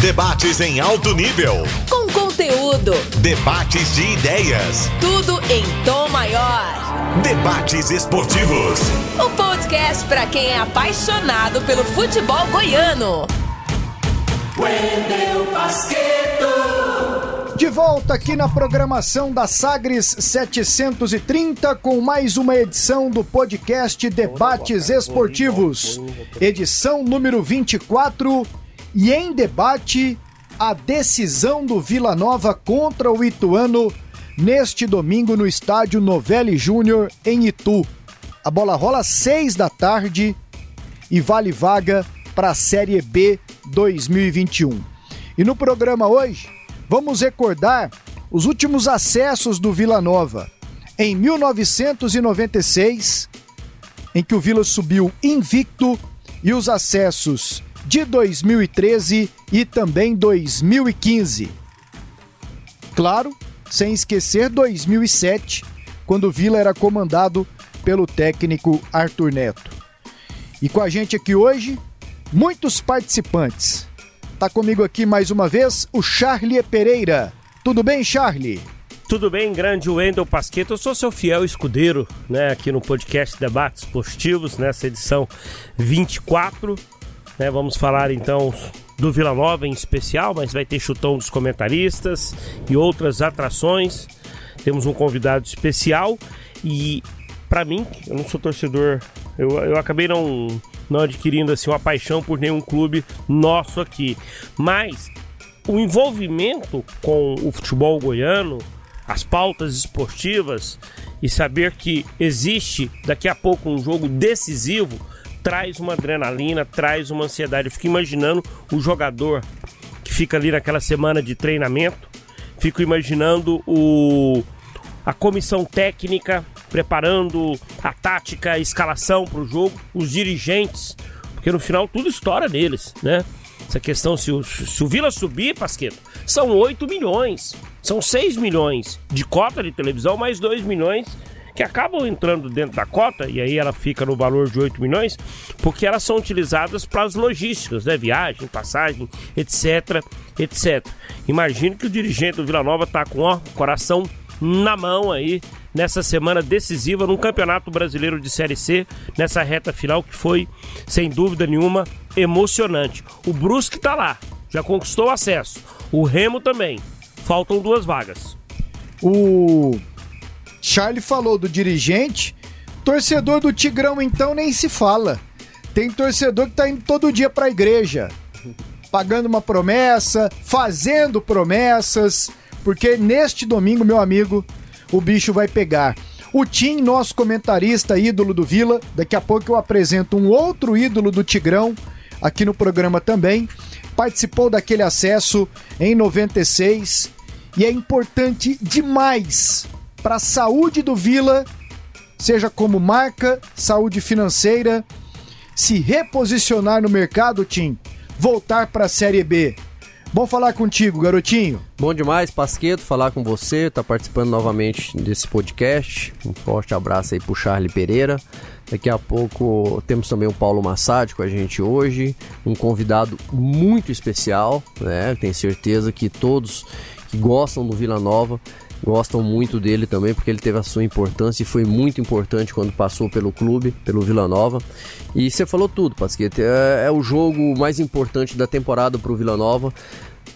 Debates em alto nível. Com conteúdo. Debates de ideias. Tudo em tom maior. Debates esportivos. O podcast para quem é apaixonado pelo futebol goiano. Wendel Basqueto. De volta aqui na programação da Sagres 730 com mais uma edição do podcast Debates Esportivos. Edição número 24 e em debate a decisão do Vila Nova contra o Ituano neste domingo no estádio Novelli Júnior em Itu. A bola rola às 6 da tarde e vale vaga para a Série B 2021. E no programa hoje vamos recordar os últimos acessos do Vila Nova. Em 1996, em que o Vila subiu invicto, e os acessos de 2013 e também 2015. Claro, sem esquecer 2007, quando o Vila era comandado pelo técnico Arthur Neto. E com a gente aqui hoje, muitos participantes. Tá comigo aqui mais uma vez o Charlie Pereira. Tudo bem, Charlie? Tudo bem, grande Wendel Pasqueto. Eu sou seu fiel escudeiro, né, aqui no podcast Debates Positivos, nessa edição 24. Né, vamos falar então do Vila Nova em especial, mas vai ter chutão dos comentaristas e outras atrações. Temos um convidado especial e para mim, eu não sou torcedor, eu, eu acabei não não adquirindo assim uma paixão por nenhum clube nosso aqui. Mas o envolvimento com o futebol goiano, as pautas esportivas e saber que existe daqui a pouco um jogo decisivo traz uma adrenalina, traz uma ansiedade. Eu fico imaginando o jogador que fica ali naquela semana de treinamento, fico imaginando o a comissão técnica preparando a tática, a escalação para o jogo, os dirigentes, porque no final tudo estoura neles, né? Essa questão, se o, se o Vila subir, Pasqueto, são 8 milhões, são 6 milhões de cota de televisão, mais 2 milhões que acabam entrando dentro da cota, e aí ela fica no valor de 8 milhões, porque elas são utilizadas para as logísticas, né? Viagem, passagem, etc, etc. Imagino que o dirigente do Vila Nova está com ó, coração na mão aí nessa semana decisiva no Campeonato Brasileiro de Série C, nessa reta final que foi, sem dúvida nenhuma, emocionante. O Brusque tá lá, já conquistou acesso. O Remo também. Faltam duas vagas. O Charlie falou do dirigente, torcedor do Tigrão então nem se fala. Tem torcedor que tá indo todo dia para a igreja, pagando uma promessa, fazendo promessas, porque neste domingo, meu amigo, o bicho vai pegar. O Tim, nosso comentarista, ídolo do Vila, daqui a pouco eu apresento um outro ídolo do Tigrão aqui no programa também. Participou daquele acesso em 96 e é importante demais para a saúde do Vila, seja como marca, saúde financeira, se reposicionar no mercado, Tim, voltar para a Série B. Bom falar contigo, garotinho. Bom demais, Pasqueto, falar com você, tá participando novamente desse podcast. Um forte abraço aí pro Charlie Pereira. Daqui a pouco temos também o Paulo Massad com a gente hoje, um convidado muito especial, né? Tenho certeza que todos que gostam do Vila Nova gostam muito dele também, porque ele teve a sua importância e foi muito importante quando passou pelo clube, pelo Vila Nova. E você falou tudo, Pasquete. É, é o jogo mais importante da temporada para o Vila Nova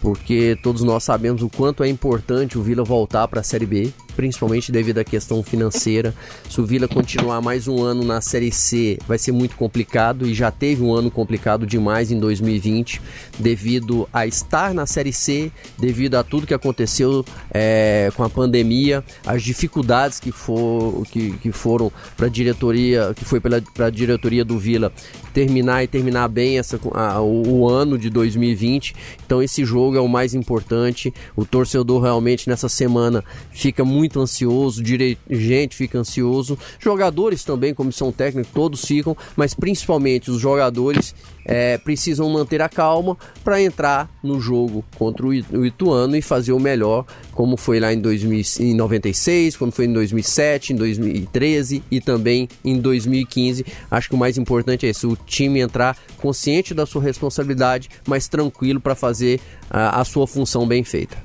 porque todos nós sabemos o quanto é importante o Vila voltar para a Série B, principalmente devido à questão financeira. Se o Vila continuar mais um ano na Série C, vai ser muito complicado e já teve um ano complicado demais em 2020, devido a estar na Série C, devido a tudo que aconteceu é, com a pandemia, as dificuldades que, for, que, que foram para a diretoria, que foi para a diretoria do Vila terminar e terminar bem essa, a, o, o ano de 2020. Então esse jogo é o mais importante. O torcedor realmente nessa semana fica muito muito ansioso, dirigente fica ansioso, jogadores também, comissão técnica, todos ficam, mas principalmente os jogadores é, precisam manter a calma para entrar no jogo contra o Ituano e fazer o melhor, como foi lá em, 2096, quando foi em 2007, em 2013 e também em 2015. Acho que o mais importante é isso: o time entrar consciente da sua responsabilidade, mas tranquilo para fazer a, a sua função bem feita.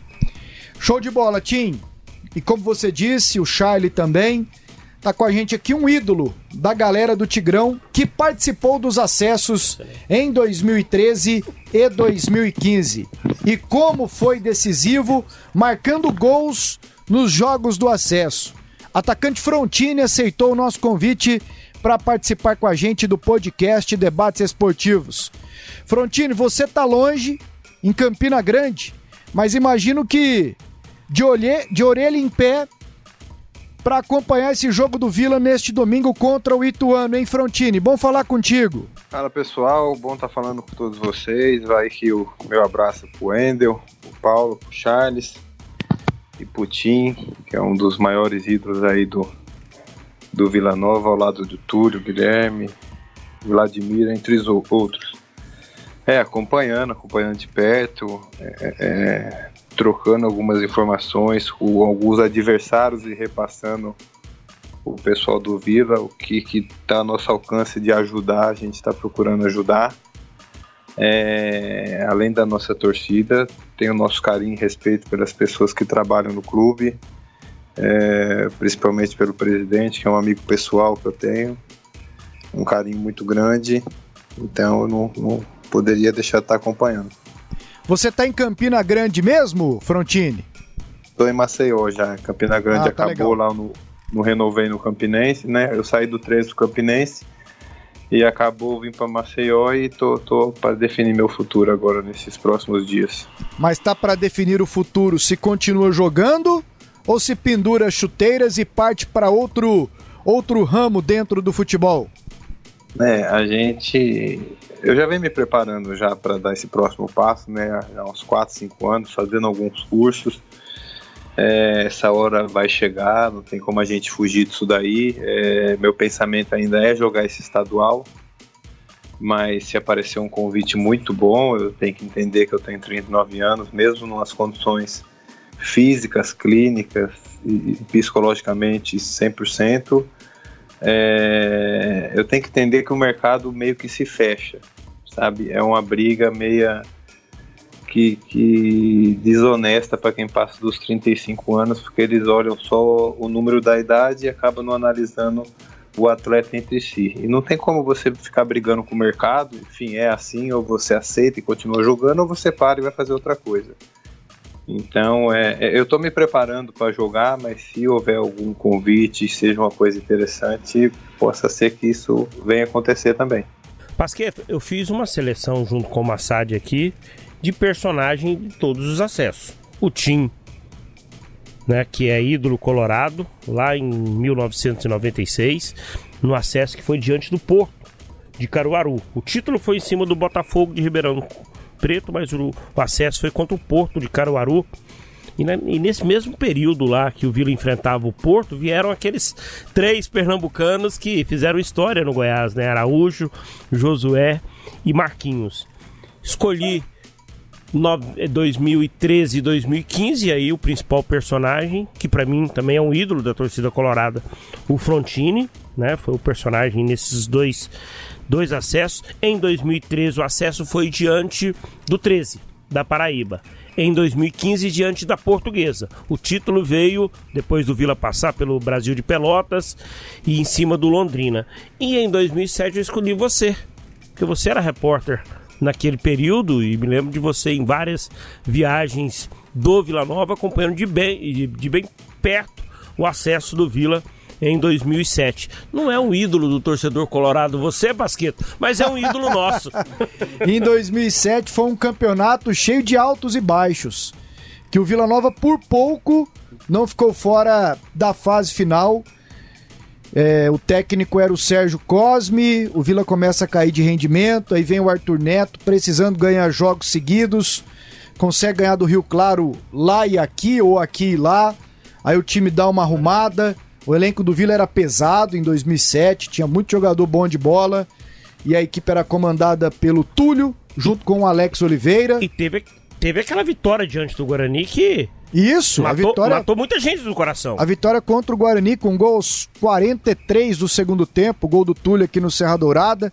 Show de bola, Tim. E como você disse, o Charlie também. Tá com a gente aqui um ídolo da galera do Tigrão que participou dos acessos em 2013 e 2015. E como foi decisivo, marcando gols nos jogos do acesso. Atacante Frontini aceitou o nosso convite para participar com a gente do podcast Debates Esportivos. Frontini, você tá longe, em Campina Grande, mas imagino que de, olhe, de orelha em pé para acompanhar esse jogo do Vila neste domingo contra o Ituano, hein, Frontini? Bom falar contigo. Fala pessoal, bom estar tá falando com todos vocês. Vai aqui o meu abraço pro Wendel, pro Paulo, pro Charles e pro Tim, que é um dos maiores ídolos aí do, do Vila Nova, ao lado do Túlio, Guilherme, Vladimir, entre os outros. É, acompanhando, acompanhando de perto, é, é, trocando algumas informações com alguns adversários e repassando o pessoal do Vila, o que está a nosso alcance de ajudar, a gente está procurando ajudar. É, além da nossa torcida, tem o nosso carinho e respeito pelas pessoas que trabalham no clube, é, principalmente pelo presidente, que é um amigo pessoal que eu tenho, um carinho muito grande, então eu não, não poderia deixar de estar acompanhando. Você está em Campina Grande mesmo, Frontini? Estou em Maceió já. Campina Grande ah, tá acabou legal. lá no, no Renovei no Campinense, né? Eu saí do 13 do Campinense e acabou vim para Maceió e tô, tô para definir meu futuro agora nesses próximos dias. Mas tá para definir o futuro se continua jogando ou se pendura chuteiras e parte para outro outro ramo dentro do futebol? É, a gente eu já venho me preparando já para dar esse próximo passo, né? Há uns 4, 5 anos, fazendo alguns cursos. É, essa hora vai chegar, não tem como a gente fugir disso daí. É, meu pensamento ainda é jogar esse estadual, mas se aparecer um convite muito bom, eu tenho que entender que eu tenho 39 anos, mesmo nas condições físicas, clínicas e psicologicamente 100%, é, eu tenho que entender que o mercado meio que se fecha sabe? É uma briga meia que, que desonesta para quem passa dos 35 anos, porque eles olham só o número da idade e acabam não analisando o atleta entre si. E não tem como você ficar brigando com o mercado, enfim, é assim, ou você aceita e continua jogando, ou você para e vai fazer outra coisa. Então, é, é eu estou me preparando para jogar, mas se houver algum convite, seja uma coisa interessante, possa ser que isso venha acontecer também. Pasqueto, eu fiz uma seleção junto com o Massad aqui de personagem de todos os acessos. O Tim, né, que é ídolo colorado, lá em 1996, no acesso que foi diante do Porto de Caruaru. O título foi em cima do Botafogo de Ribeirão Preto, mas o acesso foi contra o Porto de Caruaru e, né, e, nesse mesmo período lá que o Vila enfrentava o Porto, vieram aqueles três pernambucanos que fizeram história no Goiás, né? Araújo, Josué e Marquinhos. Escolhi 2013 e 2015, aí o principal personagem, que para mim também é um ídolo da torcida colorada, o Frontini, né? Foi o personagem nesses dois, dois acessos. Em 2013 o acesso foi diante do 13 da Paraíba em 2015 diante da Portuguesa. O título veio depois do Vila passar pelo Brasil de Pelotas e em cima do Londrina. E em 2007 eu escolhi você, porque você era repórter naquele período e me lembro de você em várias viagens do Vila Nova acompanhando de bem, de bem perto o acesso do Vila em 2007. Não é um ídolo do torcedor colorado você, Basqueto, mas é um ídolo nosso. em 2007 foi um campeonato cheio de altos e baixos, que o Vila Nova por pouco não ficou fora da fase final. É, o técnico era o Sérgio Cosme, o Vila começa a cair de rendimento, aí vem o Arthur Neto precisando ganhar jogos seguidos, consegue ganhar do Rio Claro lá e aqui, ou aqui e lá aí o time dá uma arrumada. O elenco do Vila era pesado em 2007, tinha muito jogador bom de bola e a equipe era comandada pelo Túlio, junto com o Alex Oliveira. E teve, teve aquela vitória diante do Guarani que Isso, matou, a vitória matou muita gente do coração. A vitória contra o Guarani com gols 43 do segundo tempo, gol do Túlio aqui no Serra Dourada.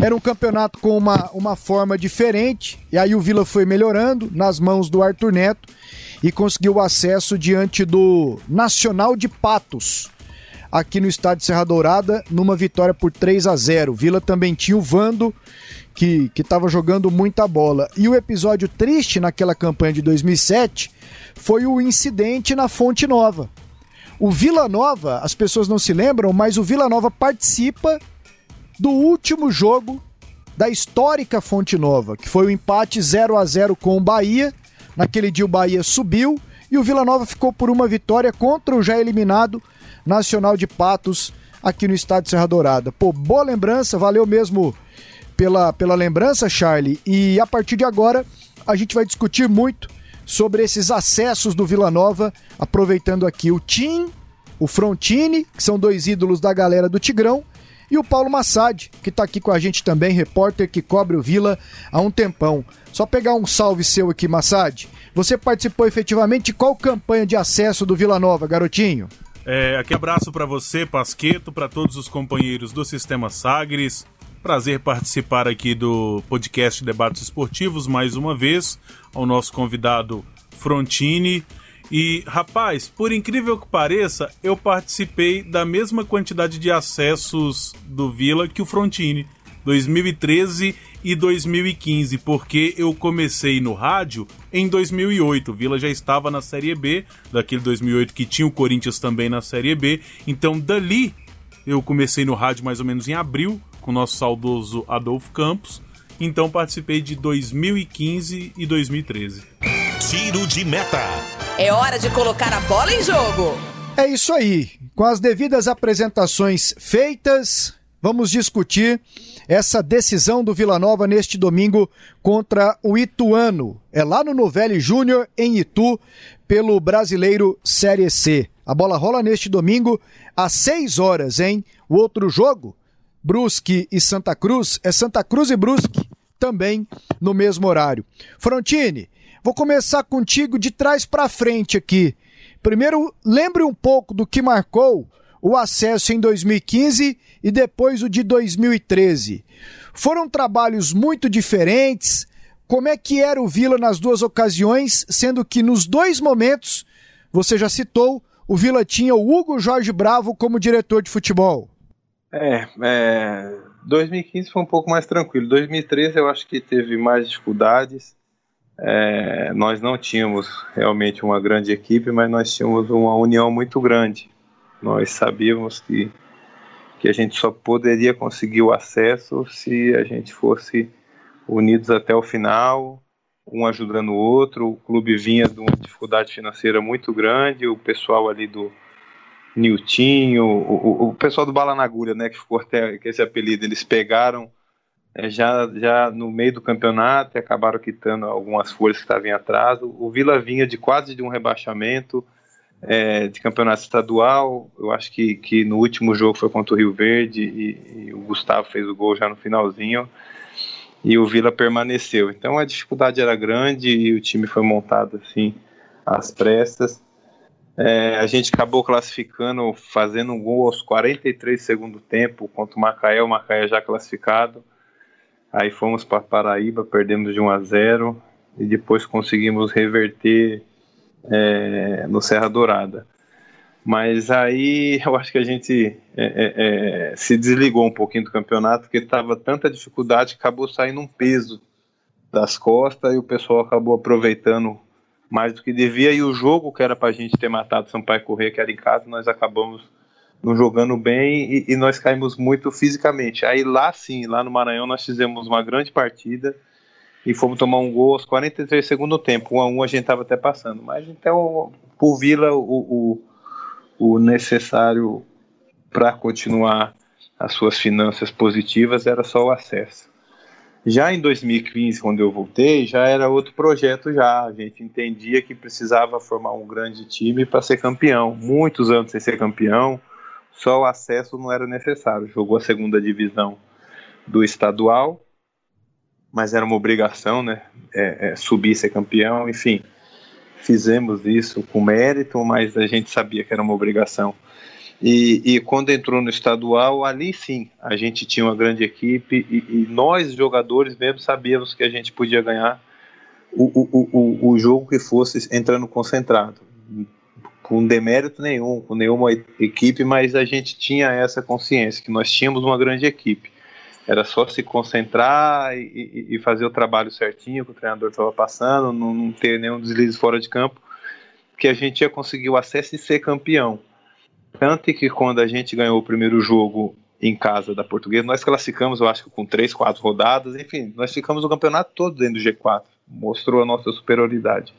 Era um campeonato com uma, uma forma diferente, e aí o Vila foi melhorando nas mãos do Arthur Neto e conseguiu acesso diante do Nacional de Patos, aqui no estádio Serra Dourada, numa vitória por 3 a 0. O Vila também tinha o Vando, que estava jogando muita bola. E o episódio triste naquela campanha de 2007 foi o incidente na Fonte Nova. O Vila Nova, as pessoas não se lembram, mas o Vila Nova participa do último jogo da histórica Fonte Nova, que foi o empate 0 a 0 com o Bahia. Naquele dia o Bahia subiu e o Vila Nova ficou por uma vitória contra o já eliminado Nacional de Patos aqui no estádio Serra Dourada. Pô, boa lembrança, valeu mesmo pela, pela lembrança, Charlie. E a partir de agora a gente vai discutir muito sobre esses acessos do Vila Nova, aproveitando aqui o Tim, o Frontini, que são dois ídolos da galera do Tigrão, e o Paulo Massad, que está aqui com a gente também, repórter que cobre o Vila há um tempão. Só pegar um salve seu aqui, Massad. Você participou efetivamente de qual campanha de acesso do Vila Nova, garotinho? É, aqui abraço para você, Pasqueto, para todos os companheiros do Sistema Sagres. Prazer participar aqui do podcast Debates Esportivos mais uma vez, ao nosso convidado Frontini. E, rapaz, por incrível que pareça, eu participei da mesma quantidade de acessos do Vila que o Frontini, 2013 e 2015, porque eu comecei no rádio em 2008. O Vila já estava na Série B, daquele 2008 que tinha o Corinthians também na Série B. Então, dali, eu comecei no rádio mais ou menos em abril, com o nosso saudoso Adolfo Campos. Então, participei de 2015 e 2013. Tiro de meta. É hora de colocar a bola em jogo. É isso aí. Com as devidas apresentações feitas, vamos discutir essa decisão do Vila Nova neste domingo contra o Ituano. É lá no Novelli Júnior, em Itu, pelo Brasileiro Série C. A bola rola neste domingo às 6 horas, hein? O outro jogo, Brusque e Santa Cruz, é Santa Cruz e Brusque, também no mesmo horário. Frontini, vou começar contigo de trás para frente aqui. Primeiro, lembre um pouco do que marcou o acesso em 2015 e depois o de 2013. Foram trabalhos muito diferentes. Como é que era o Vila nas duas ocasiões, sendo que nos dois momentos, você já citou, o Vila tinha o Hugo Jorge Bravo como diretor de futebol? É, é 2015 foi um pouco mais tranquilo. 2013 eu acho que teve mais dificuldades. É, nós não tínhamos realmente uma grande equipe, mas nós tínhamos uma união muito grande. Nós sabíamos que, que a gente só poderia conseguir o acesso se a gente fosse unidos até o final, um ajudando o outro. O clube vinha de uma dificuldade financeira muito grande, o pessoal ali do Niltinho, o, o, o pessoal do Bala na Agulha, né, que ficou até esse apelido, eles pegaram já, já no meio do campeonato acabaram quitando algumas folhas que estavam em atraso. O Vila vinha de quase de um rebaixamento, é, de campeonato estadual. Eu acho que, que no último jogo foi contra o Rio Verde e, e, o Gustavo fez o gol já no finalzinho e o Vila permaneceu. Então a dificuldade era grande e o time foi montado assim às pressas. É, a gente acabou classificando, fazendo um gol aos 43 segundo tempo contra o Macaé, o Macaé já classificado. Aí fomos para Paraíba, perdemos de 1 a 0 e depois conseguimos reverter é, no Serra Dourada. Mas aí eu acho que a gente é, é, é se desligou um pouquinho do campeonato, porque estava tanta dificuldade que acabou saindo um peso das costas e o pessoal acabou aproveitando mais do que devia. E o jogo que era para a gente ter matado Sampaio Corrêa, que era em casa, nós acabamos não jogando bem e, e, nós caímos muito fisicamente. Aí lá sim, lá no Maranhão, nós fizemos uma grande partida e fomos tomar um gol aos 43 segundo tempo. Um a um a gente estava até passando. Mas então, por Vila, o, o, o necessário para continuar as suas finanças positivas era só o acesso. Já em 2015, quando eu voltei, já era outro projeto já. A gente entendia que precisava formar um grande time para ser campeão. Muitos anos sem ser campeão, só o acesso não era necessário. Jogou a segunda divisão do estadual, mas era uma obrigação, né? É, é, subir ser campeão, enfim. Fizemos isso com mérito, mas a gente sabia que era uma obrigação. E, e, quando entrou no estadual, ali sim, a gente tinha uma grande equipe e, e nós, jogadores mesmo, sabíamos que a gente podia ganhar o, o, o, o jogo que fosse entrando concentrado. Com demérito nenhum, com nenhuma equipe, mas a gente tinha essa consciência que nós tínhamos uma grande equipe. Era só se concentrar e, e fazer o trabalho certinho que o treinador estava passando, não, não ter nenhum deslize fora de campo, que a gente ia conseguir o acesso e ser campeão. Tanto que quando a gente ganhou o primeiro jogo em casa da Portuguesa, nós classificamos, eu acho que com três, quatro rodadas, enfim, nós ficamos o campeonato todo dentro do G4, mostrou a nossa superioridade.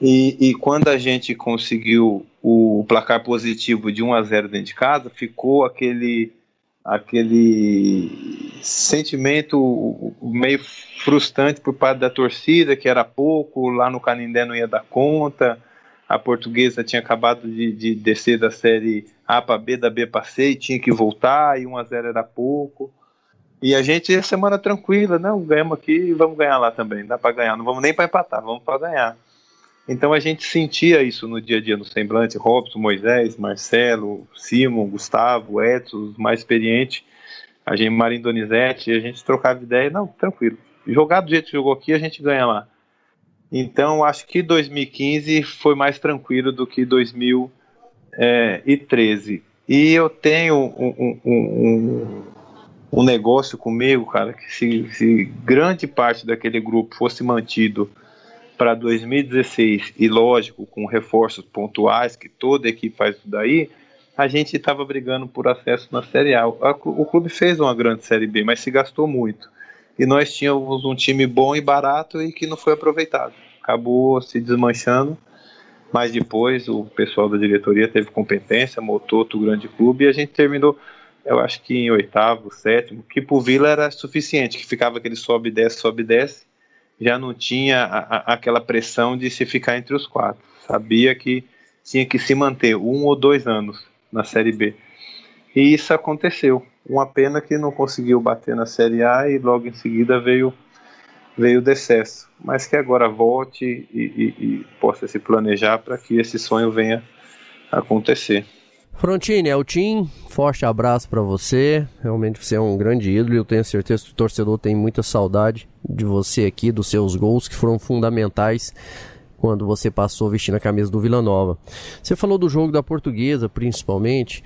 E, e, quando a gente conseguiu o placar positivo de 1 a 0 dentro de casa, ficou aquele aquele sentimento meio frustrante por parte da torcida, que era pouco, lá no Canindé não ia dar conta, a portuguesa tinha acabado de, de descer da série A para B, da B para C, e tinha que voltar, e 1 a 0 era pouco. E a gente, semana tranquila, não, ganhamos aqui e vamos ganhar lá também, dá para ganhar, não vamos nem para empatar, vamos para ganhar. Então a gente sentia isso no dia a dia, no semblante, Robson, Moisés, Marcelo, Simon, Gustavo, Edson, os mais experientes, a gente, Marinho Donizete, a gente trocava ideia, não, tranquilo. Jogar do jeito que jogou aqui, a gente ganha lá. Então, acho que 2015 foi mais tranquilo do que 2013. E eu tenho um, um, um, um negócio comigo, cara, que se, se, grande parte daquele grupo fosse mantido para 2016, e lógico, com reforços pontuais, que toda equipe faz isso daí, a gente estava brigando por acesso na Série A. O clube fez uma grande Série B, mas se gastou muito e nós tínhamos um time bom e barato e que não foi aproveitado. Acabou se desmanchando, mas depois o pessoal da diretoria teve competência, montou outro grande clube e a gente terminou, eu acho que em oitavo, sétimo, que pro Vila era suficiente, que ficava aquele sobe desce, sobe desce, já não tinha a, a, aquela pressão de se ficar entre os quatro. Sabia que tinha que se manter um ou dois anos na Série B. E isso aconteceu. Uma pena que não conseguiu bater na Série A e logo em seguida veio veio o decesso. Mas que agora volte e, e, e possa se planejar para que esse sonho venha acontecer. Frontini, Eltim, forte abraço para você. Realmente você é um grande ídolo e eu tenho certeza que o torcedor tem muita saudade de você aqui, dos seus gols que foram fundamentais quando você passou vestindo a camisa do Vila Nova. Você falou do jogo da Portuguesa, principalmente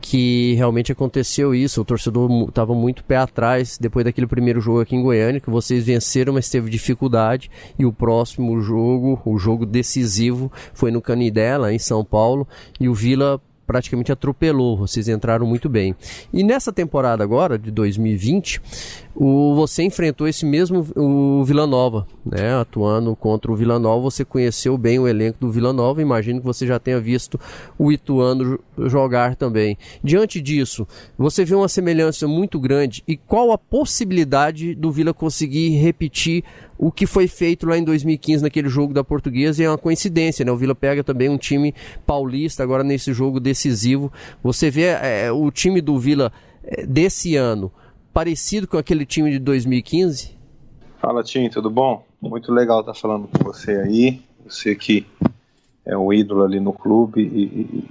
que realmente aconteceu isso. O torcedor estava muito pé atrás depois daquele primeiro jogo aqui em Goiânia, que vocês venceram, mas teve dificuldade. E o próximo jogo, o jogo decisivo, foi no Canidela, em São Paulo, e o Vila praticamente atropelou. Vocês entraram muito bem. E nessa temporada agora, de 2020, o, você enfrentou esse mesmo o Vila Nova, né? Atuando contra o Vila Nova, você conheceu bem o elenco do Vila Nova. Imagino que você já tenha visto o Ituano jogar também. Diante disso, você vê uma semelhança muito grande. E qual a possibilidade do Vila conseguir repetir o que foi feito lá em 2015 naquele jogo da Portuguesa? E é uma coincidência, né? O Vila pega também um time paulista agora nesse jogo decisivo. Você vê é, o time do Vila é, desse ano parecido com aquele time de 2015? Fala, Tim, tudo bom? Muito legal estar falando com você aí. Você que é um ídolo ali no clube e, e,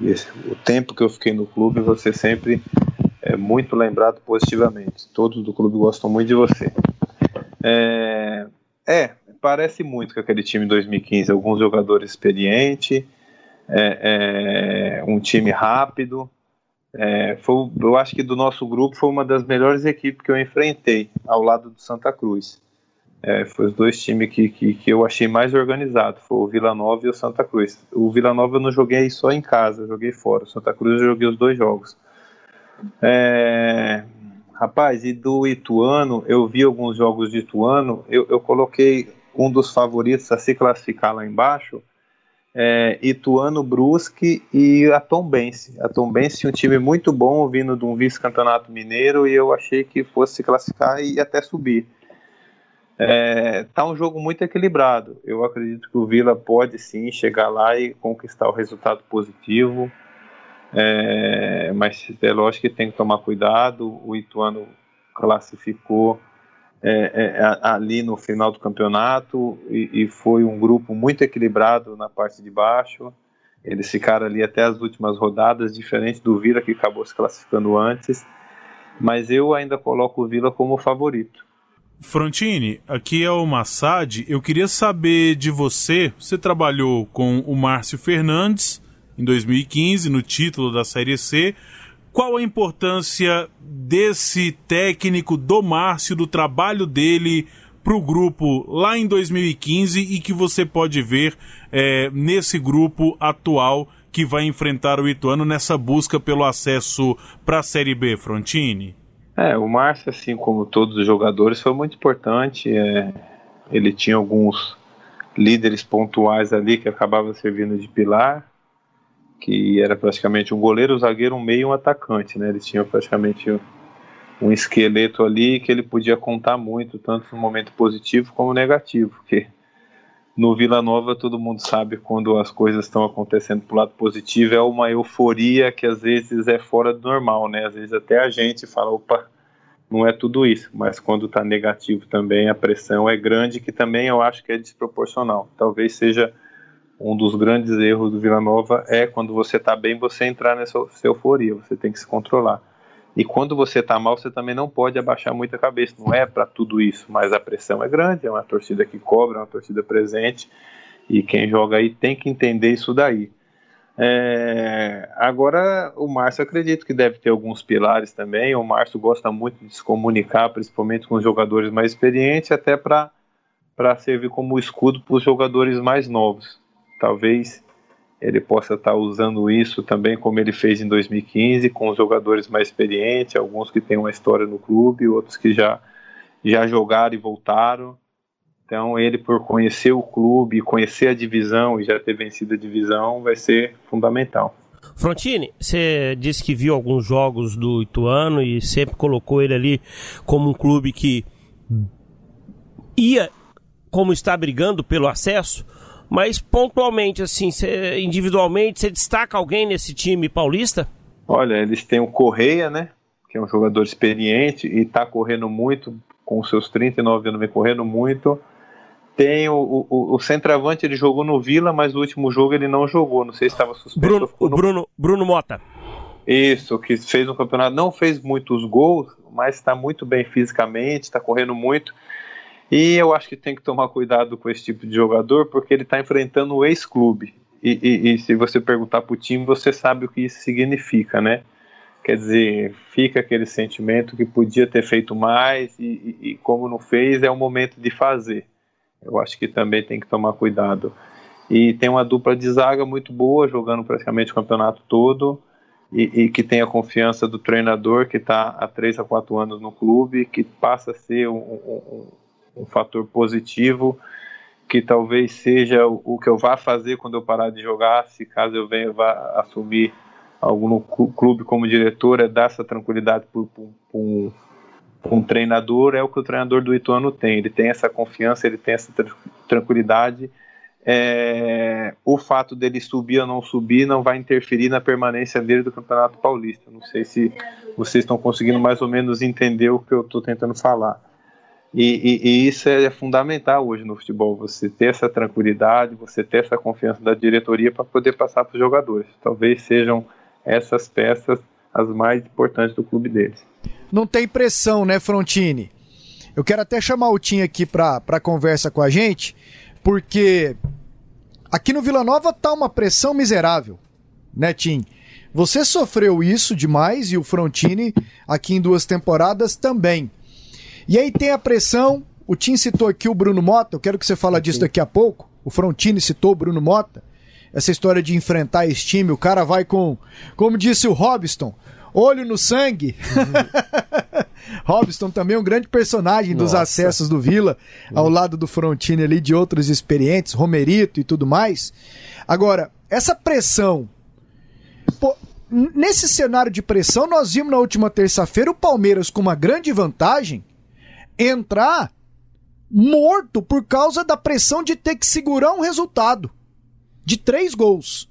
e esse, o tempo que eu fiquei no clube, você sempre é muito lembrado positivamente. Todos do clube gostam muito de você. É, é parece muito com aquele time de 2015. Alguns jogadores experientes, é, é, um time rápido, é, foi, eu acho que do nosso grupo foi uma das melhores equipes que eu enfrentei ao lado do Santa Cruz. É, foi os dois times que, que, que, eu achei mais organizado, foi o Vila Nova e o Santa Cruz. O Vila Nova eu não joguei só em casa, joguei fora. O Santa Cruz eu joguei os dois jogos. É, rapaz, e do Ituano, eu vi alguns jogos de Ituano, eu, eu coloquei um dos favoritos a se classificar lá embaixo, é, Ituano Brusque e a Tombense. A Tombense tinha um time muito bom vindo de um vice-campeonato mineiro e eu achei que fosse se classificar e até subir. É, tá um jogo muito equilibrado. Eu acredito que o Vila pode sim chegar lá e conquistar o resultado positivo. É, mas é lógico que tem que tomar cuidado. O Ituano classificou é, é, ali no final do campeonato e, e, foi um grupo muito equilibrado na parte de baixo. Eles ficaram ali até as últimas rodadas, diferente do Vila que acabou se classificando antes. Mas eu ainda coloco o Vila como favorito. Frontini, aqui é o Massad. Eu queria saber de você. Você trabalhou com o Márcio Fernandes em 2015 no título da Série C. Qual a importância desse técnico do Márcio, do trabalho dele para o grupo lá em 2015 e que você pode ver é, nesse grupo atual que vai enfrentar o Ituano nessa busca pelo acesso para a Série B, Frontini? É, o Márcio, assim como todos os jogadores, foi muito importante. É, ele tinha alguns líderes pontuais ali que acabavam servindo de pilar que era praticamente um goleiro, um zagueiro, um meio e um atacante, né? Eles tinham praticamente um esqueleto ali que ele podia contar muito, tanto no momento positivo como negativo, porque no Vila Nova todo mundo sabe quando as coisas estão acontecendo pro lado positivo é uma euforia que às vezes é fora do normal, né? Às vezes até a gente fala, opa, não é tudo isso, mas quando está negativo também a pressão é grande, que também eu acho que é desproporcional. Talvez seja um dos grandes erros do Vila Nova é quando você está bem, você entrar nessa euforia, você tem que se controlar. E quando você está mal, você também não pode abaixar muito a cabeça, não é para tudo isso, mas a pressão é grande, é uma torcida que cobra, é uma torcida presente, e quem joga aí tem que entender isso daí. É, agora, o Márcio acredito que deve ter alguns pilares também. O Márcio gosta muito de se comunicar, principalmente com os jogadores mais experientes, até para servir como escudo para os jogadores mais novos. Talvez ele possa estar usando isso também como ele fez em 2015 com os jogadores mais experientes, alguns que têm uma história no clube, outros que já já jogaram e voltaram. Então ele por conhecer o clube, conhecer a divisão e já ter vencido a divisão vai ser fundamental. Frontini, você disse que viu alguns jogos do Ituano e sempre colocou ele ali como um clube que ia como está brigando pelo acesso. Mas pontualmente, assim, cê, individualmente, você destaca alguém nesse time paulista? Olha, eles têm o Correia, né? Que é um jogador experiente e está correndo muito, com seus 39 anos, vem correndo muito. Tem o, o, o, centroavante, ele jogou no Vila, mas no último jogo ele não jogou. Não sei se estava suspenso. Bruno, o no... Bruno, Bruno Mota. Isso, que fez um campeonato, não fez muitos gols, mas está muito bem fisicamente, está correndo muito. E eu acho que tem que tomar cuidado com esse tipo de jogador, porque ele está enfrentando o ex-clube. E, e, e, se você perguntar para o time, você sabe o que isso significa, né? Quer dizer, fica aquele sentimento que podia ter feito mais e, e como não fez, é o momento de fazer. Eu acho que também tem que tomar cuidado. E tem uma dupla de zaga muito boa, jogando praticamente o campeonato todo. E, e, que tem a confiança do treinador que está há 3 a 4 anos no clube, que passa a ser um, um, um fator positivo que talvez seja o, que eu vá fazer quando eu parar de jogar, se caso eu venha vá assumir algum clube como diretor, é dar essa tranquilidade para um, um, treinador, é o que o treinador do Ituano tem, ele tem essa confiança, ele tem essa tranquilidade, é, o fato dele subir ou não subir não vai interferir na permanência dele do Campeonato Paulista, não sei se vocês estão conseguindo mais ou menos entender o que eu estou tentando falar. E, e, e, isso é fundamental hoje no futebol, você ter essa tranquilidade, você ter essa confiança da diretoria para poder passar para os jogadores. Talvez sejam essas peças as mais importantes do clube deles. Não tem pressão, né, Frontini? Eu quero até chamar o Tim aqui para conversa com a gente, porque aqui no Vila Nova tá uma pressão miserável, né, Tim? Você sofreu isso demais e o Frontini aqui em duas temporadas também. E aí tem a pressão. O Tim citou aqui o Bruno Mota, eu quero que você fale disso daqui a pouco. O Frontini citou o Bruno Mota. Essa história de enfrentar esse time, o cara vai com, como disse o Robson, olho no sangue. Robson também um grande personagem dos Nossa. acessos do Vila, ao lado do Frontini ali, de outros experientes, Romerito e tudo mais. Agora, essa pressão. pô, nesse cenário de pressão, nós vimos na última terça-feira o Palmeiras com uma grande vantagem entrar morto por causa da pressão de ter que segurar um resultado de três gols.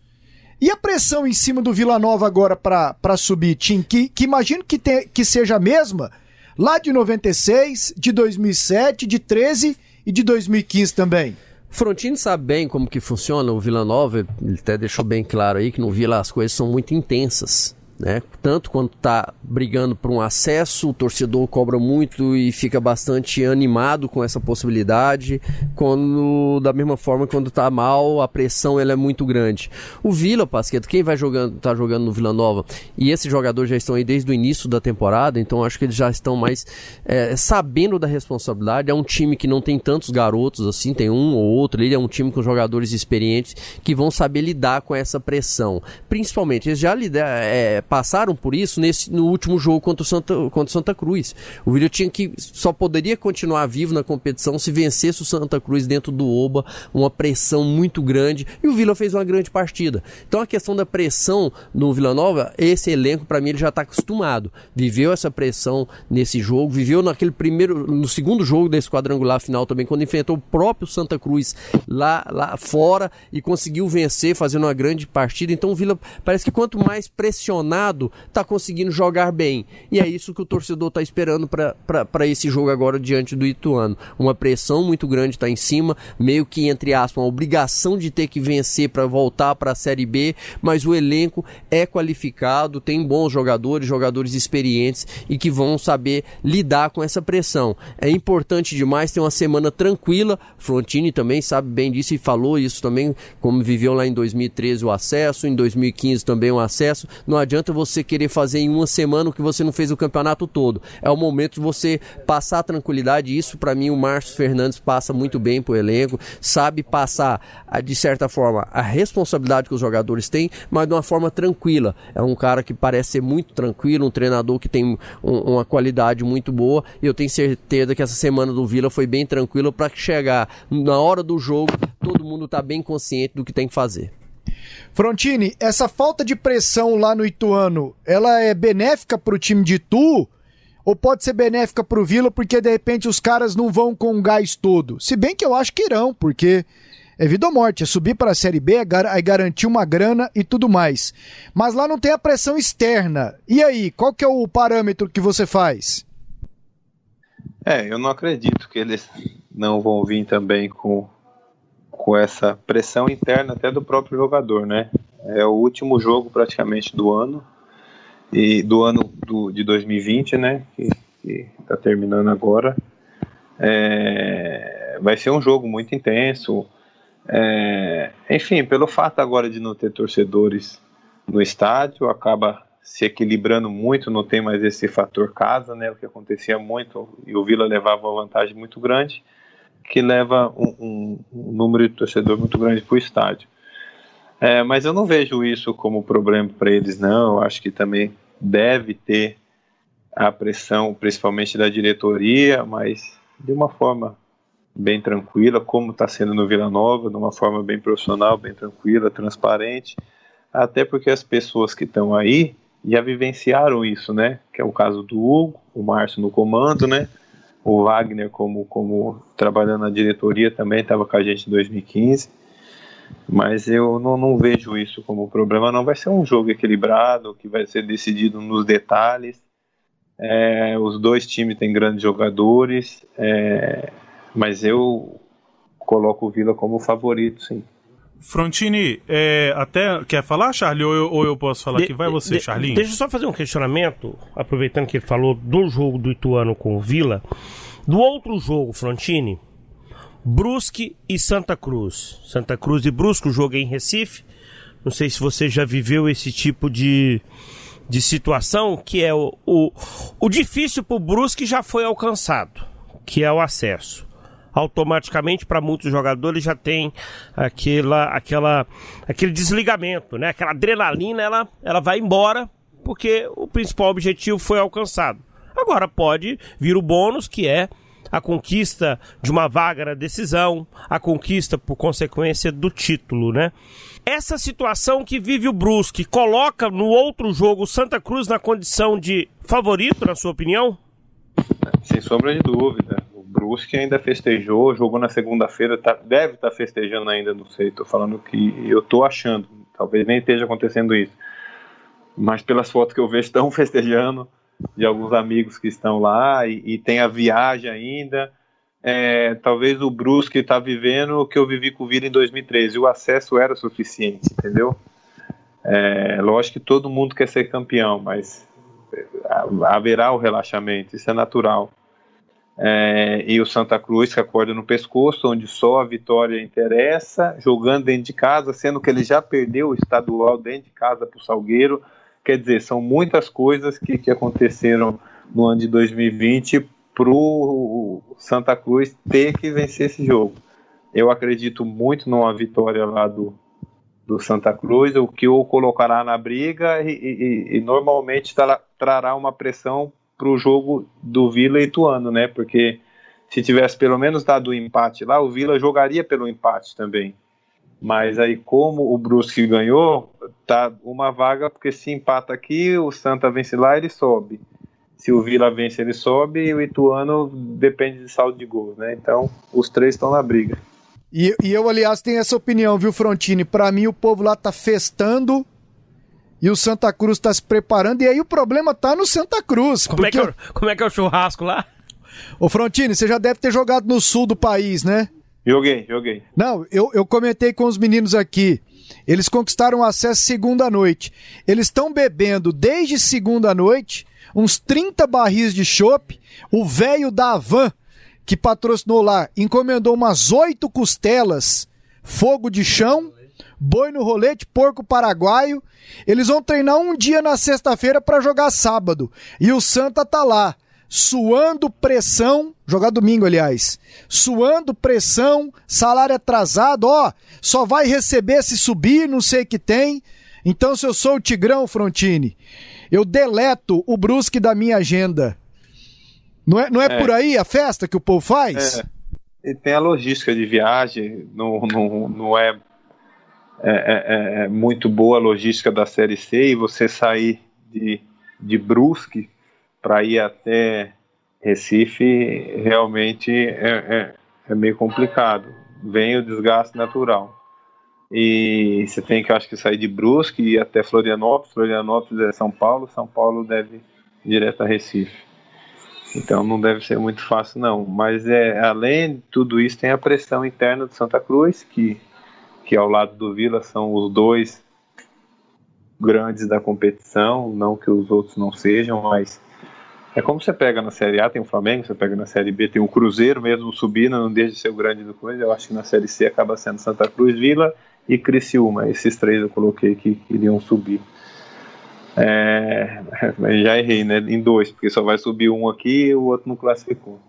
E a pressão em cima do Vila Nova agora para subir, Tim, que, que imagino que, te- que seja a mesma lá de 96, de 2007, de 13 e de 2015 também. Frontini sabe bem como que funciona o Vila Nova, ele até deixou bem claro aí que no Vila as coisas são muito intensas. Né? Tanto quando tá brigando por um acesso, o torcedor cobra muito e fica bastante animado com essa possibilidade, quando da mesma forma quando tá mal, a pressão ela é muito grande. O Vila, Pasqueto, quem vai jogando, tá jogando no Vila Nova, e esses jogadores já estão aí desde o início da temporada, então acho que eles já estão mais é, sabendo da responsabilidade. É um time que não tem tantos garotos assim, tem um ou outro, ele é um time com jogadores experientes que vão saber lidar com essa pressão. Principalmente, eles já lida- é, passaram por isso nesse, no último jogo contra o, Santa, contra o Santa Cruz. O Vila tinha que só poderia continuar vivo na competição se vencesse o Santa Cruz dentro do Oba, uma pressão muito grande, e o Vila fez uma grande partida. Então a questão da pressão no Vila Nova, esse elenco para mim ele já está acostumado. Viveu essa pressão nesse jogo, viveu naquele primeiro, no segundo jogo desse quadrangular final também, quando enfrentou o próprio Santa Cruz lá, lá fora e conseguiu vencer, fazendo uma grande partida. Então o Vila parece que quanto mais pressionado, tá conseguindo jogar bem. E é isso que o torcedor tá esperando para esse jogo agora diante do Ituano. Uma pressão muito grande tá em cima, meio que entre aspas, uma obrigação de ter que vencer para voltar para a Série B, mas o elenco é qualificado, tem bons jogadores, jogadores experientes e que vão saber lidar com essa pressão. É importante demais ter uma semana tranquila. Frontini também sabe bem disso e falou isso também, como viveu lá em 2013 o acesso, em 2015 também o acesso. Não adianta você querer fazer em uma semana o que você não fez o campeonato todo. É o momento de você passar tranquilidade. Isso para mim o Márcio Fernandes passa muito bem pro elenco, sabe passar de certa forma a responsabilidade que os jogadores têm, mas de uma forma tranquila. É um cara que parece ser muito tranquilo, um treinador que tem um- uma qualidade muito boa. E eu tenho certeza que essa semana do Vila foi bem tranquila para chegar na hora do jogo, todo mundo tá bem consciente do que tem que fazer. Frontini, essa falta de pressão lá no Ituano, ela é benéfica pro time de Itu? Ou pode ser benéfica pro Vila porque de repente os caras não vão com o gás todo? Se bem que eu acho que irão, porque é vida ou morte, é subir para a Série B, é garantir uma grana e tudo mais. Mas lá não tem a pressão externa. E aí, qual que é o parâmetro que você faz? É, eu não acredito que eles não vão vir também com, com essa pressão interna até do próprio jogador, né? É o último jogo praticamente do ano e do ano do, de 2020, né? Que, que tá terminando agora. É, vai ser um jogo muito intenso. É, enfim, pelo fato agora de não ter torcedores no estádio, acaba se equilibrando muito, não tem mais esse fator casa, né? O que acontecia muito, e o Vila levava uma vantagem muito grande, que leva um, um- número de torcedor muito grande para o estádio. É, mas eu não vejo isso como problema para eles, não. Eu acho que também deve ter a pressão, principalmente da diretoria, mas de uma forma bem tranquila, como está sendo no Vila Nova, de uma forma bem profissional, bem tranquila, transparente, até porque as pessoas que estão aí já vivenciaram isso, né? Que é o caso do Hugo, o Márcio no comando, né? O Wagner como, como trabalhando na diretoria também estava com a gente em 2015. Mas eu não, não vejo isso como problema, não. Vai ser um jogo equilibrado, que vai ser decidido nos detalhes. É, os dois times têm grandes jogadores, é, mas eu coloco o Vila como favorito, sim. Frontini, é, até quer falar, Charlie, ou eu, ou eu posso falar aqui? Vai você, De- Charlinho. Deixa eu só fazer um questionamento, aproveitando que ele falou do jogo do Ituano com o Vila. Do outro jogo, Frontini, Brusque e Santa Cruz. Santa Cruz e Brusque, o jogo é em Recife. Não sei se você já viveu esse tipo de, de situação, que é o, o, o difícil pro Brusque já foi alcançado, que é o acesso automaticamente para muitos jogadores já tem aquela, aquela, aquele desligamento, né? Aquela adrenalina, ela, ela vai embora porque o principal objetivo foi alcançado. Agora pode vir o bônus que é a conquista de uma vaga na decisão, a conquista por consequência do título, né? Essa situação que vive o Brusque coloca no outro jogo Santa Cruz na condição de favorito, na sua opinião? Sem sombra de dúvida. Brusque ainda festejou, jogou na segunda-feira, tá, deve estar tá festejando ainda, não sei. Estou falando que eu estou achando, talvez nem esteja acontecendo isso. Mas pelas fotos que eu vejo, estão festejando de alguns amigos que estão lá e, e tem a viagem ainda. É, talvez o Brusque está vivendo o que eu vivi com o Vila em 2013. O acesso era suficiente, entendeu? É, lógico que todo mundo quer ser campeão, mas haverá o relaxamento, isso é natural. É, e o Santa Cruz que acorda no pescoço, onde só a vitória interessa, jogando dentro de casa, sendo que ele já perdeu o estadual dentro de casa para o Salgueiro. Quer dizer, são muitas coisas que, que aconteceram no ano de 2020 para o Santa Cruz ter que vencer esse jogo. Eu acredito muito numa vitória lá do, do Santa Cruz, o que o colocará na briga e, e, e normalmente trará, trará uma pressão para o jogo do Vila e Ituano, né? Porque se tivesse pelo menos dado o um empate lá, o Vila jogaria pelo empate também. Mas aí, como o Brusque ganhou, tá uma vaga, porque se empata aqui, o Santa vence lá, ele sobe. Se o Vila vence, ele sobe, e o Ituano depende de saldo de gols, né? Então, os três estão na briga. E, e eu, aliás, tenho essa opinião, viu, Frontini? Para mim, o povo lá tá festando e o Santa Cruz tá se preparando, e aí o problema tá no Santa Cruz. Como, é, que é, como é que é o churrasco lá? Ô, Frontini, você já deve ter jogado no sul do país, né? Joguei, joguei. Não, eu, eu comentei com os meninos aqui. Eles conquistaram acesso segunda noite. Eles estão bebendo desde segunda noite uns 30 barris de chopp. O velho da Havan, que patrocinou lá, encomendou umas oito costelas, fogo de chão, boi no rolete, porco paraguaio. Eles vão treinar um dia na sexta-feira para jogar sábado. E o Santa tá lá suando pressão, jogar domingo, aliás, suando pressão, salário atrasado, ó, só vai receber se subir, não sei o que tem. Então, se eu sou o Tigrão Frontini, eu deleto o Brusque da minha agenda. Não é, não é, é. por aí a festa que o povo faz? É. E tem a logística de viagem, não, não, não é, é, é, é muito boa a logística da Série C e você sair de, de Brusque para ir até Recife realmente é, é, é, meio complicado. Vem o desgaste natural. E você tem que, acho que, sair de Brusque e ir até Florianópolis. Florianópolis é São Paulo, São Paulo deve ir direto a Recife. Então não deve ser muito fácil, não. Mas é, além de tudo isso, tem a pressão interna do Santa Cruz, que, que ao lado do Vila são os dois grandes da competição. Não que os outros não sejam, mas é como você pega na Série A, tem o Flamengo, você pega na Série B, tem o Cruzeiro mesmo subindo, não deixa de ser o grande do coisa. Eu acho que na Série C acaba sendo Santa Cruz, Vila e Criciúma. Esses três eu coloquei que iriam subir. É, já errei, né? Em dois, porque só vai subir um aqui e o outro não classificou.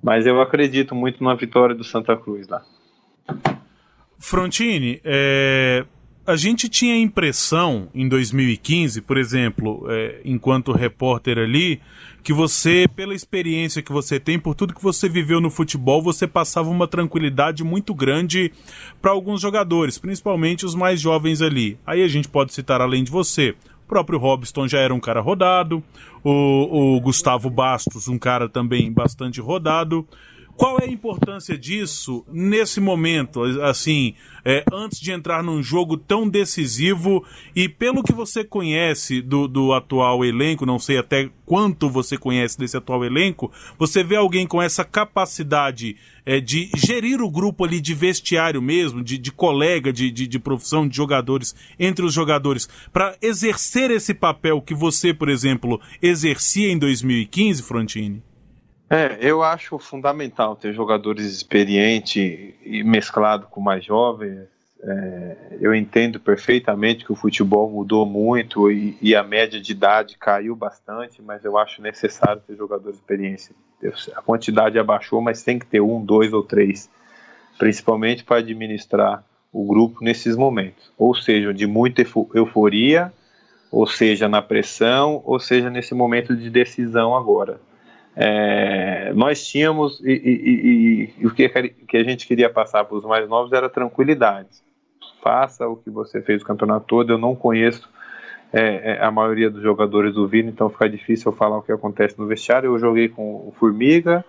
Mas eu acredito muito na vitória do Santa Cruz lá. Frontini, é, a gente tinha a impressão em 2015, por exemplo, é, enquanto repórter ali, que você, pela experiência que você tem, por tudo que você viveu no futebol, você passava uma tranquilidade muito grande para alguns jogadores, principalmente os mais jovens ali. Aí a gente pode citar além de você. O próprio Robson já era um cara rodado, o, o Gustavo Bastos, um cara também bastante rodado. Qual é a importância disso nesse momento, assim, é, antes de entrar num jogo tão decisivo e pelo que você conhece do, do atual elenco, não sei até quanto você conhece desse atual elenco, você vê alguém com essa capacidade é, de gerir o grupo ali de vestiário mesmo, de, de colega, de, de, de profissão, de jogadores, entre os jogadores, para exercer esse papel que você, por exemplo, exercia em 2015, Frontini? É, eu acho fundamental ter jogadores experientes e mesclado com mais jovens. É, eu entendo perfeitamente que o futebol mudou muito e, e, a média de idade caiu bastante, mas eu acho necessário ter jogadores experientes. A quantidade abaixou, mas tem que ter um, dois ou três, principalmente para administrar o grupo nesses momentos. Ou seja, de muita euforia ou seja na pressão, ou seja nesse momento de decisão agora. É, nós tínhamos, e, e, e, e o que, que, a gente queria passar para os mais novos era tranquilidade. Faça o que você fez o campeonato todo. Eu não conheço é, é, a maioria dos jogadores do Vila, então fica difícil eu falar o que acontece no vestiário. Eu joguei com o Formiga,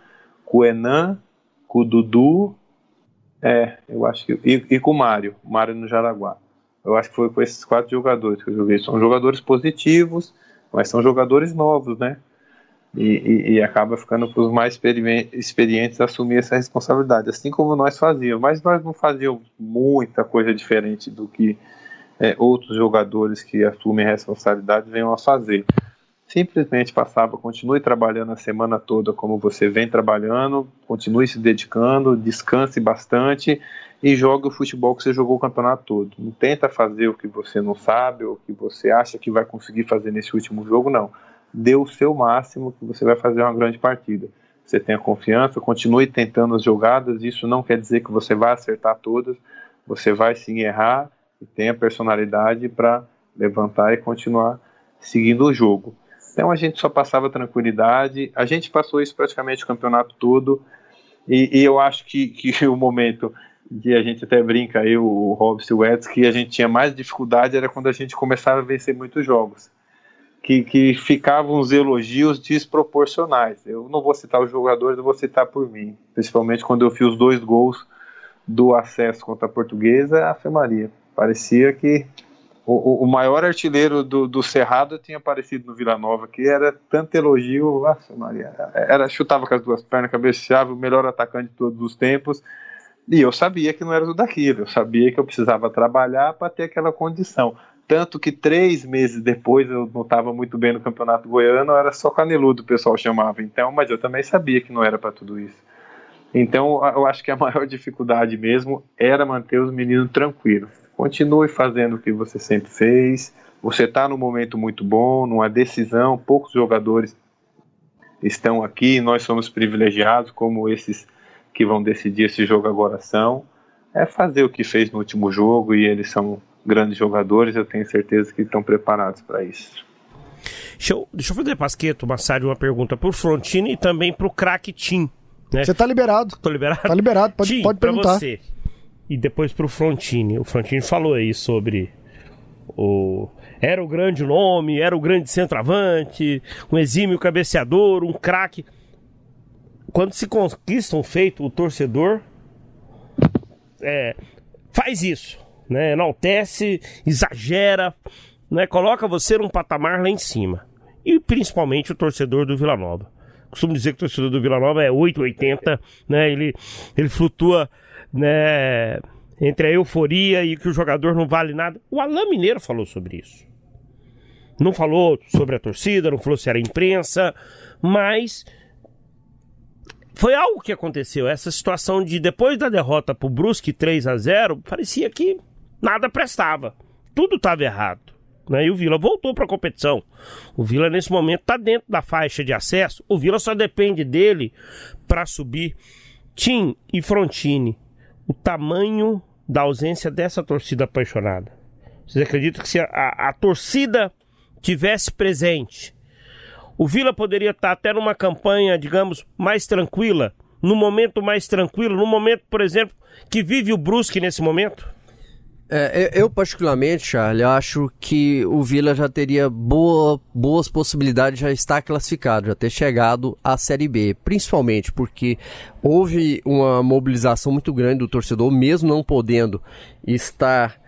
com o Enan, com o Dudu, é, eu acho que. E, e com o Mário, Mário no Jaraguá. Eu acho que foi com esses quatro jogadores que eu joguei. São jogadores positivos, mas são jogadores novos, né? E, e, e acaba ficando para os mais experientes assumir essa responsabilidade, assim como nós fazíamos. Mas nós não fazíamos muita coisa diferente do que é, outros jogadores que assumem a responsabilidade venham a fazer. Simplesmente passava, continue trabalhando a semana toda como você vem trabalhando, continue se dedicando, descanse bastante e jogue o futebol que você jogou o campeonato todo. Não tenta fazer o que você não sabe ou o que você acha que vai conseguir fazer nesse último jogo, não. Dê o seu máximo que você vai fazer uma grande partida. Você tenha confiança, continue tentando as jogadas, isso não quer dizer que você vai acertar todas, você vai sim errar e tenha personalidade para levantar e continuar seguindo o jogo. Então a gente só passava tranquilidade, a gente passou isso praticamente o campeonato todo, e, e eu acho que, que o momento que a gente até brinca aí, o Robson e o Edson, que a gente tinha mais dificuldade era quando a gente começava a vencer muitos jogos. Que, que ficavam os elogios desproporcionais. Eu não vou citar os jogadores, eu vou citar por mim. Principalmente quando eu fiz os dois gols do acesso contra a Portuguesa, a Fê Maria. Parecia que o, o, maior artilheiro do, do Cerrado tinha aparecido no Vila Nova, que era tanto elogio, nossa Maria, era, chutava com as duas pernas, cabeceava, o melhor atacante de todos os tempos, e eu sabia que não era tudo aquilo, eu sabia que eu precisava trabalhar para ter aquela condição. Tanto que três meses depois eu não estava muito bem no Campeonato Goiano, era só caneludo o pessoal chamava. Então, mas eu também sabia que não era para tudo isso. Então, eu acho que a maior dificuldade mesmo era manter os meninos tranquilos. Continue fazendo o que você sempre fez. Você está num momento muito bom, numa decisão. Poucos jogadores estão aqui. Nós somos privilegiados, como esses que vão decidir esse jogo agora são. É fazer o que fez no último jogo e eles são grandes jogadores. Eu tenho certeza que estão preparados para isso. Deixa eu, deixa eu fazer, Pasqueto, Massari, uma pergunta para o Frontini e também para o craque Tim. Né? Você tá liberado. Tô liberado? Tá liberado, pode, Tim, pode perguntar. Pra você. E depois pro Frontini. O Frontini falou aí sobre o... Era o grande nome, era o grande centroavante, um exímio cabeceador, um craque. Quando se conquista um feito, o torcedor é, faz isso, né? Enaltece, exagera, né? Coloca você num patamar lá em cima. E principalmente o torcedor do Vila Nova costumo dizer que o torcedor do Vila Nova é 880, né? Ele, ele flutua, né? Entre a euforia e que o jogador não vale nada. O Alain Mineiro falou sobre isso. Não falou sobre a torcida, não falou se era imprensa, mas foi algo que aconteceu. Essa situação de depois da derrota pro Brusque 3 a 0 parecia que nada prestava. Tudo estava errado. Né? E o Vila voltou para a competição. O Vila, nesse momento, está dentro da faixa de acesso. O Vila só depende dele para subir. Tim e Frontini, o tamanho da ausência dessa torcida apaixonada. Vocês acreditam que se a, a, a torcida tivesse presente, o Vila poderia estar tá até numa campanha, digamos, mais tranquila, no momento mais tranquilo, no momento, por exemplo, que vive o Brusque nesse momento? É, eu, particularmente, Charlie, acho que o Vila já teria boa, boas possibilidades de já estar classificado, já ter chegado à Série B. Principalmente porque houve uma mobilização muito grande do torcedor, mesmo não podendo estar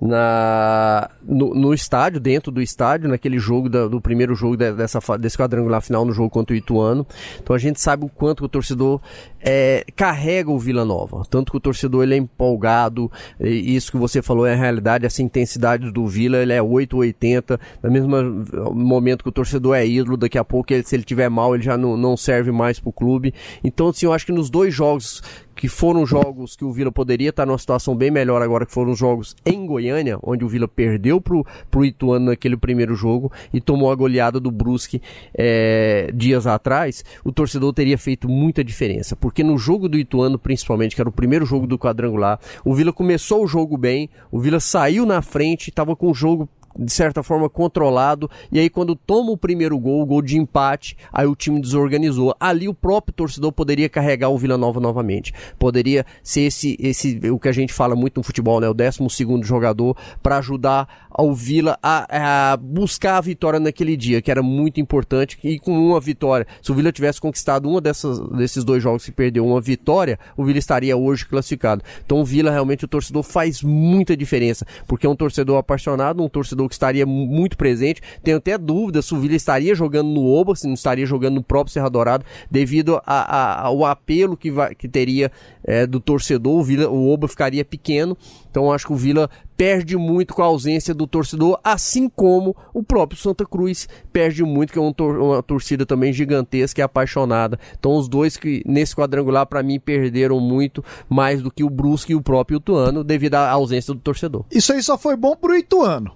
na, no, no, estádio, dentro do estádio, naquele jogo da, do primeiro jogo dessa, desse quadrangular final no jogo contra o Ituano. Então a gente sabe o quanto o torcedor é, carrega o Vila Nova. Tanto que o torcedor ele é empolgado, isso que você falou é a realidade, essa intensidade do Vila ele é 880, no mesmo momento que o torcedor é ídolo, daqui a pouco ele, se ele tiver mal ele já não, não serve mais pro clube. Então assim, eu acho que nos dois jogos que foram jogos que o Vila poderia estar numa situação bem melhor agora, que foram jogos em Goiânia, onde o Vila perdeu pro, pro Ituano naquele primeiro jogo e tomou a goleada do Brusque é, dias atrás, o torcedor teria feito muita diferença, porque no jogo do Ituano, principalmente, que era o primeiro jogo do quadrangular, o Vila começou o jogo bem, o Vila saiu na frente, estava com o jogo de certa forma controlado. E aí, quando toma o primeiro gol, o gol de empate, aí o time desorganizou. Ali o próprio torcedor poderia carregar o Vila Nova novamente. Poderia ser esse, esse o que a gente fala muito no futebol, né? O 12 segundo jogador para ajudar ao Vila a, a, buscar a vitória naquele dia, que era muito importante. E com uma vitória, se o Vila tivesse conquistado uma dessas, desses dois jogos que perdeu, uma vitória, o Vila estaria hoje classificado. Então o Vila realmente o torcedor faz muita diferença, porque é um torcedor apaixonado, um torcedor que estaria muito presente. Tenho até dúvida se o Vila estaria jogando no Oba, se não estaria jogando no próprio Serra Dourada, devido a, a, ao apelo que, vai, que teria é, do torcedor, o, Vila, o Oba ficaria pequeno. Então acho que o Vila perde muito com a ausência do torcedor, assim como o próprio Santa Cruz perde muito, que é um uma torcida também gigantesca e apaixonada. Então os dois que nesse quadrangular para mim perderam muito mais do que o Brusque e o próprio Ituano devido à ausência do torcedor. Isso aí só foi bom pro Ituano.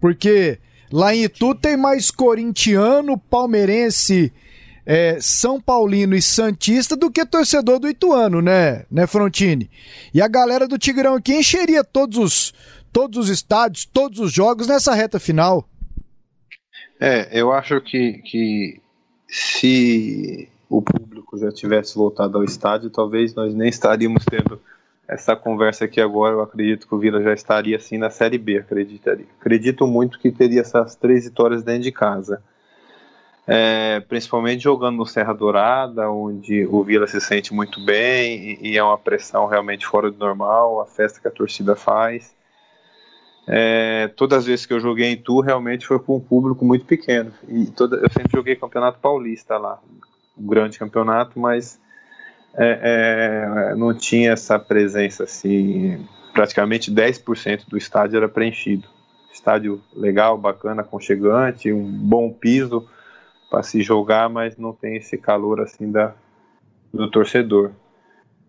Porque lá em Itu tem mais corintiano, palmeirense, é, São Paulino e Santista do que torcedor do Ituano, né, né, Frontini? E a galera do Tigrão aqui encheria todos os, todos os estádios, todos os jogos nessa reta final. É, eu acho que, que se o público já tivesse voltado ao estádio, talvez nós nem estaríamos tendo essa conversa aqui agora. Eu acredito que o Vila já estaria assim na Série B, acreditaria. Acredito muito que teria essas três vitórias dentro de casa é, principalmente jogando no Serra Dourada, onde o Vila se sente muito bem e, e, é uma pressão realmente fora do normal, a festa que a torcida faz. É, todas as vezes que eu joguei em Tu, realmente foi com um público muito pequeno. E toda, eu sempre joguei Campeonato Paulista lá, um grande campeonato, mas é, é não tinha essa presença assim. Praticamente 10% do estádio era preenchido. Estádio legal, bacana, aconchegante, um bom piso para se jogar, mas não tem esse calor assim da, do torcedor.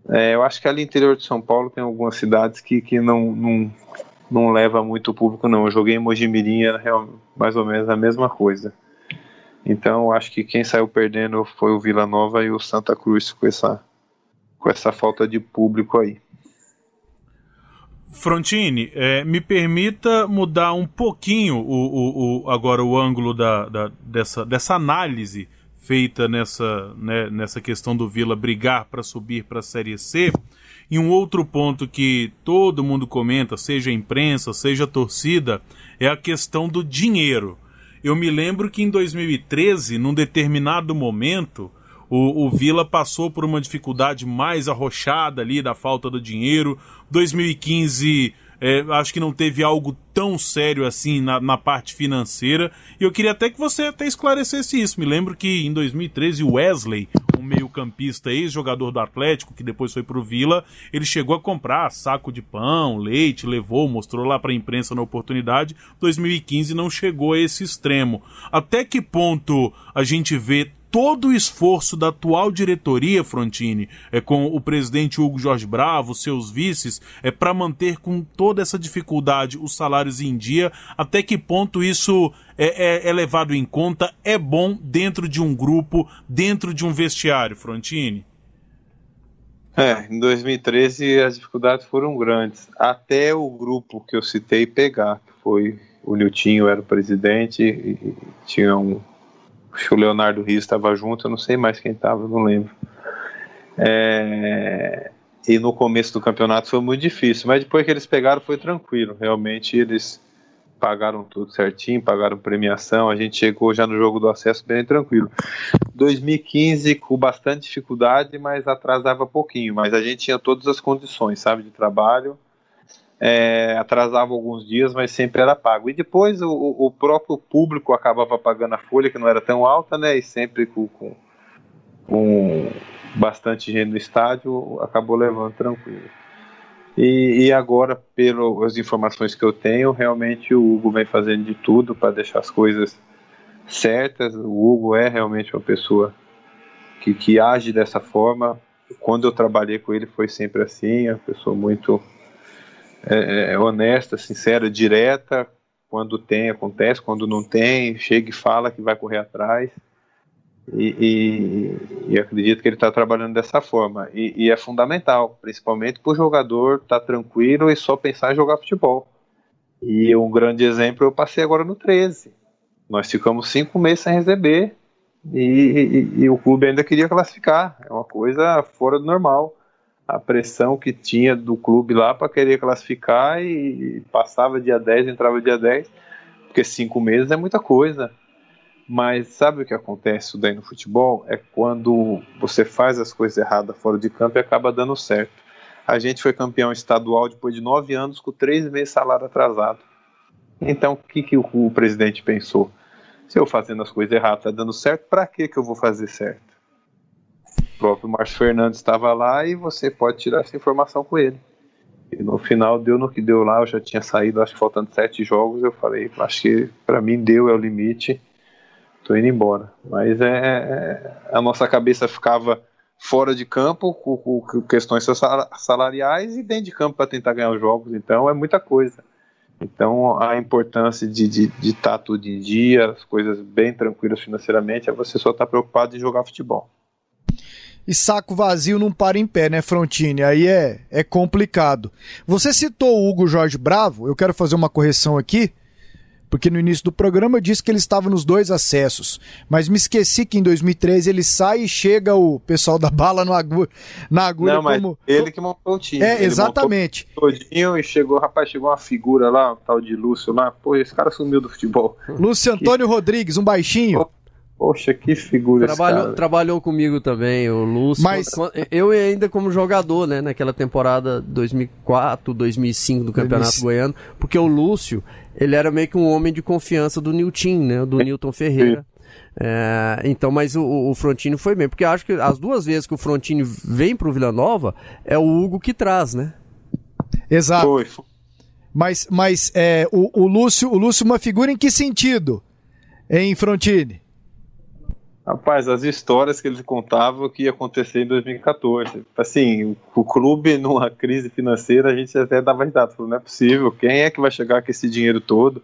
É, eu acho que ali interior de São Paulo tem algumas cidades que, que não, não, não leva muito público, não. Eu joguei em Mojimirim, era real, mais ou menos a mesma coisa. Então, eu acho que quem saiu perdendo foi o Vila Nova e o Santa Cruz com essa, com essa falta de público aí. Frontini, é, me permita mudar um pouquinho o, o, o agora o ângulo da, da, dessa, dessa análise feita nessa, né, nessa questão do Vila brigar para subir para a Série C. E um outro ponto que todo mundo comenta, seja a imprensa, seja a torcida, é a questão do dinheiro. Eu me lembro que em 2013, num determinado momento, o, o Vila passou por uma dificuldade mais arrochada ali da falta do dinheiro. 2015 é, acho que não teve algo tão sério assim na, na, parte financeira. E eu queria até que você até esclarecesse isso. Me lembro que em 2013 o Wesley, um meio-campista ex-jogador do Atlético, que depois foi pro Vila, ele chegou a comprar saco de pão, leite, levou, mostrou lá pra imprensa na oportunidade. 2015 não chegou a esse extremo. Até que ponto a gente vê todo o esforço da atual diretoria, Frontini, é, com o presidente Hugo Jorge Bravo, seus vices, é para manter com toda essa dificuldade os salários em dia, até que ponto isso é, é, é levado em conta, é bom dentro de um grupo, dentro de um vestiário, Frontini? É, em 2013 as dificuldades foram grandes, até o grupo que eu citei pegar, que foi o Niltinho era o presidente e tinha um Que o Leonardo Rios estava junto, eu não sei mais quem estava, não lembro. É, e no começo do campeonato foi muito difícil, mas depois que eles pegaram foi tranquilo. Realmente eles pagaram tudo certinho, pagaram premiação. A gente chegou já no jogo do acesso bem tranquilo. 2015 com bastante dificuldade, mas atrasava pouquinho. Mas a gente tinha todas as condições, sabe, de trabalho é, atrasava alguns dias, mas sempre era pago. E depois o, o, próprio público acabava pagando a folha, que não era tão alta, né? E sempre com, com, com bastante gente no estádio, acabou levando tranquilo. E, e agora, pelas informações que eu tenho, realmente o Hugo vem fazendo de tudo para deixar as coisas certas. O Hugo é realmente uma pessoa que, que age dessa forma. Quando eu trabalhei com ele foi sempre assim, uma pessoa muito é, é, é, honesta, sincera, direta. Quando tem, acontece. Quando não tem, chega e fala que vai correr atrás. E, e, e acredito que ele está trabalhando dessa forma. E, e é fundamental, principalmente para o jogador estar tá tranquilo e só pensar em jogar futebol. E um grande exemplo eu passei agora no 13. Nós ficamos cinco meses sem receber e, e, e o clube ainda queria classificar. É uma coisa fora do normal. A pressão que tinha do clube lá para querer classificar e, passava dia 10, entrava dia 10, porque cinco meses é muita coisa. Mas sabe o que acontece daí no futebol? É quando você faz as coisas erradas fora de campo e acaba dando certo. A gente foi campeão estadual depois de nove anos com três meses salário atrasado. Então, o que, que o, o presidente pensou? Se eu fazendo as coisas erradas está dando certo, para que, que eu vou fazer certo? O próprio Márcio Fernandes estava lá e você pode tirar essa informação com ele. E no final deu no que deu lá, eu já tinha saído, acho que faltando sete jogos, eu falei, acho que para mim deu, é o limite tô indo embora. Mas é, é, a nossa cabeça ficava fora de campo com, com questões salariais e dentro de campo para tentar ganhar os jogos. Então é muita coisa. Então a importância de estar de, de tá tudo em dia, as coisas bem tranquilas financeiramente, é você só estar tá preocupado em jogar futebol. E saco vazio não para em pé, né, Frontini? Aí é, é complicado. Você citou o Hugo Jorge Bravo, eu quero fazer uma correção aqui porque no início do programa eu disse que ele estava nos dois acessos, mas me esqueci que em 2013 ele sai e chega o pessoal da bala no agu na agulha Não, mas como... ele que montou o time. É, ele exatamente. Todinho e chegou, rapaz, chegou uma figura lá, um tal de Lúcio lá, pô, esse cara sumiu do futebol. Lúcio Antônio. Rodrigues, um baixinho. Poxa, que figura trabalhou, trabalhou comigo também, o Lúcio. Mas... Eu ainda como jogador, né, naquela temporada 2004, 2005 do Campeonato Goiano, porque o Lúcio, ele era meio que um homem de confiança do Nilton, né? Do Newton Ferreira. É, então, mas o, o Frontini foi bem, porque acho que as duas vezes que o Frontini vem pro Vila Nova, é o Hugo que traz, né? Exato. Foi. Mas, mas é, o, o, Lúcio, o Lúcio, uma figura em que sentido? Em Frontini? Rapaz, as histórias que ele contava que ia acontecer em 2014. Assim, o clube numa crise financeira, a gente até dava risada. Falou, não é possível, quem é que vai chegar com esse dinheiro todo?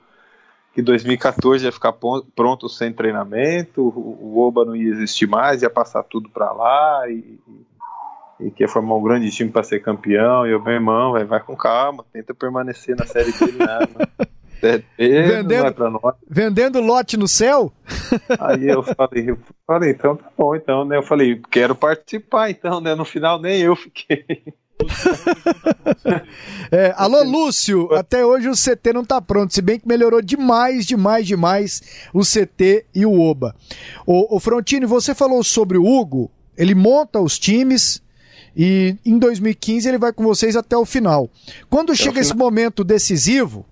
Que 2014 ia ficar pronto sem treinamento, o Oba não ia existir mais, ia passar tudo para lá e, e que ia formar um grande time para ser campeão. E eu, meu irmão, vai, vai com calma, tenta permanecer na Série B, nada. É, vendendo, é vendendo lote no céu? Aí eu falei, eu falei, então tá bom, então, né? Eu falei, quero participar, então, né? No final nem eu fiquei. é, alô, Lúcio, até hoje o CT não tá pronto, se bem que melhorou demais, demais, demais o CT e o Oba. O, o Frontini, você falou sobre o Hugo, ele monta os times e em 2015 ele vai com vocês até o final. Quando até chega esse momento decisivo,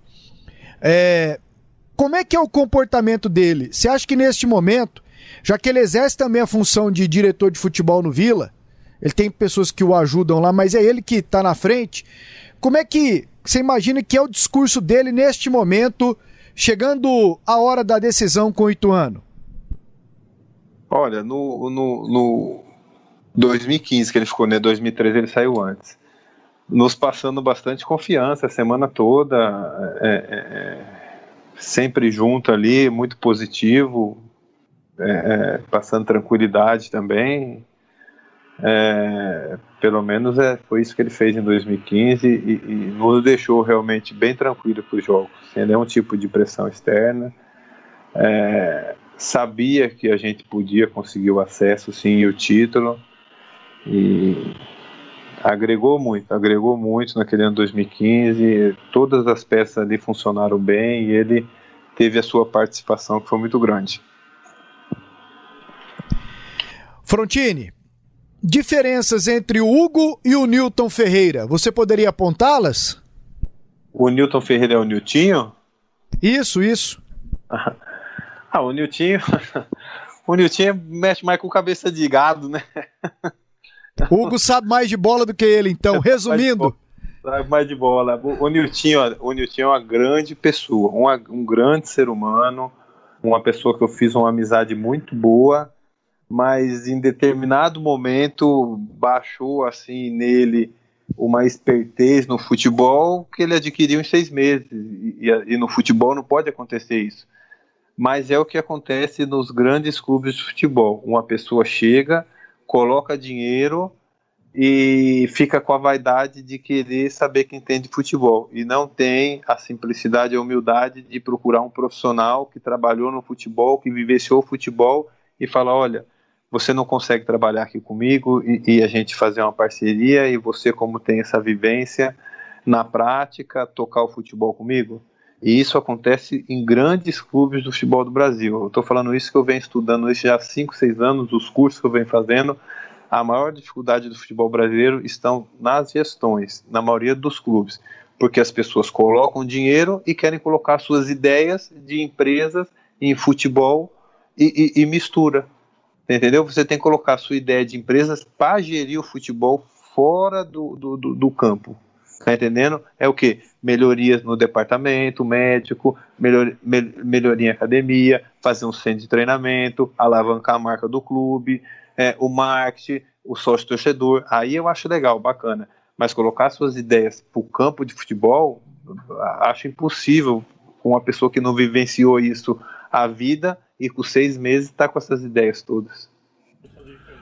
é, como é que é o comportamento dele? Você acha que neste momento, já que ele exerce também a função de diretor de futebol no Vila, ele tem pessoas que o ajudam lá, mas é ele que está na frente. Como é que você imagina que é o discurso dele neste momento, chegando a hora da decisão com o Ituano? Olha, no, no, no 2015 que ele ficou, né? 2013 ele saiu antes nos passando bastante confiança a semana toda, é, é, é sempre junto ali, muito positivo, é, passando tranquilidade também. Pelo menos é, foi isso que ele fez em 2015 e, e nos deixou realmente bem tranquilo para os jogos, sem nenhum tipo de pressão externa. sabia que a gente podia conseguir o acesso, sim, e o título. E agregou muito, agregou muito naquele ano 2015. Todas as peças ali funcionaram bem e ele teve a sua participação que foi muito grande. Frontini, diferenças entre o Hugo e o Newton Ferreira, você poderia apontá-las? O Newton Ferreira é o Niltinho? Isso, isso. ah, o Niltinho. o Niltinho mexe mais com cabeça de gado, né? Hugo sabe mais de bola do que ele, então. Resumindo. Sabe mais de bola. O, Niltinho, o Niltinho é uma grande pessoa, um, um grande ser humano, uma pessoa que eu fiz uma amizade muito boa, mas em determinado momento baixou assim nele uma espertez no futebol que ele adquiriu em seis meses. E, e, no futebol não pode acontecer isso. Mas é o que acontece nos grandes clubes de futebol. Uma pessoa chega, coloca dinheiro e fica com a vaidade de querer saber quem entende futebol. E não tem a simplicidade e a humildade de procurar um profissional que trabalhou no futebol, que vivenciou o futebol e fala, olha, você não consegue trabalhar aqui comigo e, e, a gente fazer uma parceria e você como tem essa vivência na prática tocar o futebol comigo e isso acontece em grandes clubes do futebol do Brasil. Eu estou falando isso que eu venho estudando isso já há 5, 6 anos, os cursos que eu venho fazendo. A maior dificuldade do futebol brasileiro estão nas gestões, na maioria dos clubes, porque as pessoas colocam dinheiro e querem colocar suas ideias de empresas em futebol e, e, e mistura. Entendeu? Você tem que colocar sua ideia de empresas para gerir o futebol fora do, do, do, do campo. Tá entendendo? É o que? Melhorias no departamento médico, melhor, me, melhoria em academia, fazer um centro de treinamento, alavancar a marca do clube, é, o marketing, o sócio torcedor. Aí eu acho legal, bacana. Mas colocar suas ideias para o campo de futebol, acho impossível com uma pessoa que não vivenciou isso a vida e com seis meses está com essas ideias todas.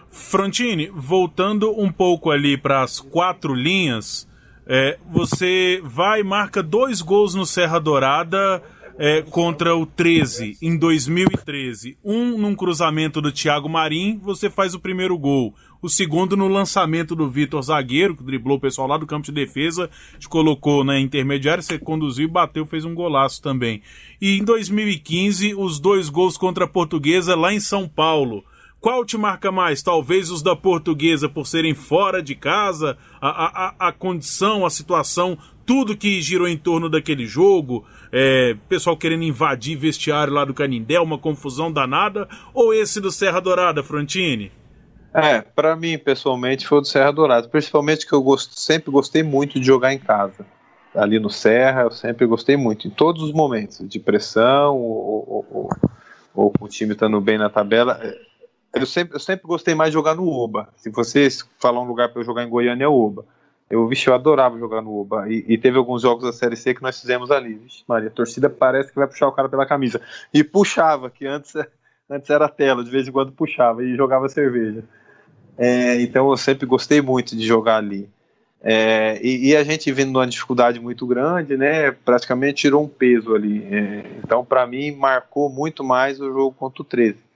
Frontini, voltando um pouco ali para as quatro linhas, é, você vai e marca dois gols no Serra Dourada é, contra o 13 em 2013. Um num cruzamento do Thiago Marim, você faz o primeiro gol. O segundo no lançamento do Vitor Zagueiro, que driblou o pessoal lá do campo de defesa, te colocou na intermediária, você conduziu, bateu, fez um golaço também. E em 2015, os dois gols contra a Portuguesa lá em São Paulo. Qual te marca mais? Talvez os da portuguesa por serem fora de casa, a, a, a condição, a situação, tudo que girou em torno daquele jogo, é, pessoal querendo invadir vestiário lá do Canindé, uma confusão danada, ou esse do Serra Dourada, Frontini? É, para mim, pessoalmente, foi o do Serra Dourada, principalmente que eu sempre gostei muito de jogar em casa. Ali no Serra, eu sempre gostei muito, em todos os momentos, de pressão, ou, ou, ou, ou o time estando bem na tabela eu sempre, eu sempre gostei mais de jogar no Oba. Se vocês falar um lugar para eu jogar em Goiânia, é o Oba. Eu, vixe, eu adorava jogar no Oba. E, e, teve alguns jogos da Série C que nós fizemos ali. Vixe, Maria, a torcida parece que vai puxar o cara pela camisa. E puxava, que antes, antes era tela, de vez em quando puxava e jogava cerveja. É, então eu sempre gostei muito de jogar ali. É, e, e, a gente vindo numa dificuldade muito grande, né? Praticamente tirou um peso ali. É, então, para mim, marcou muito mais o jogo contra o 13.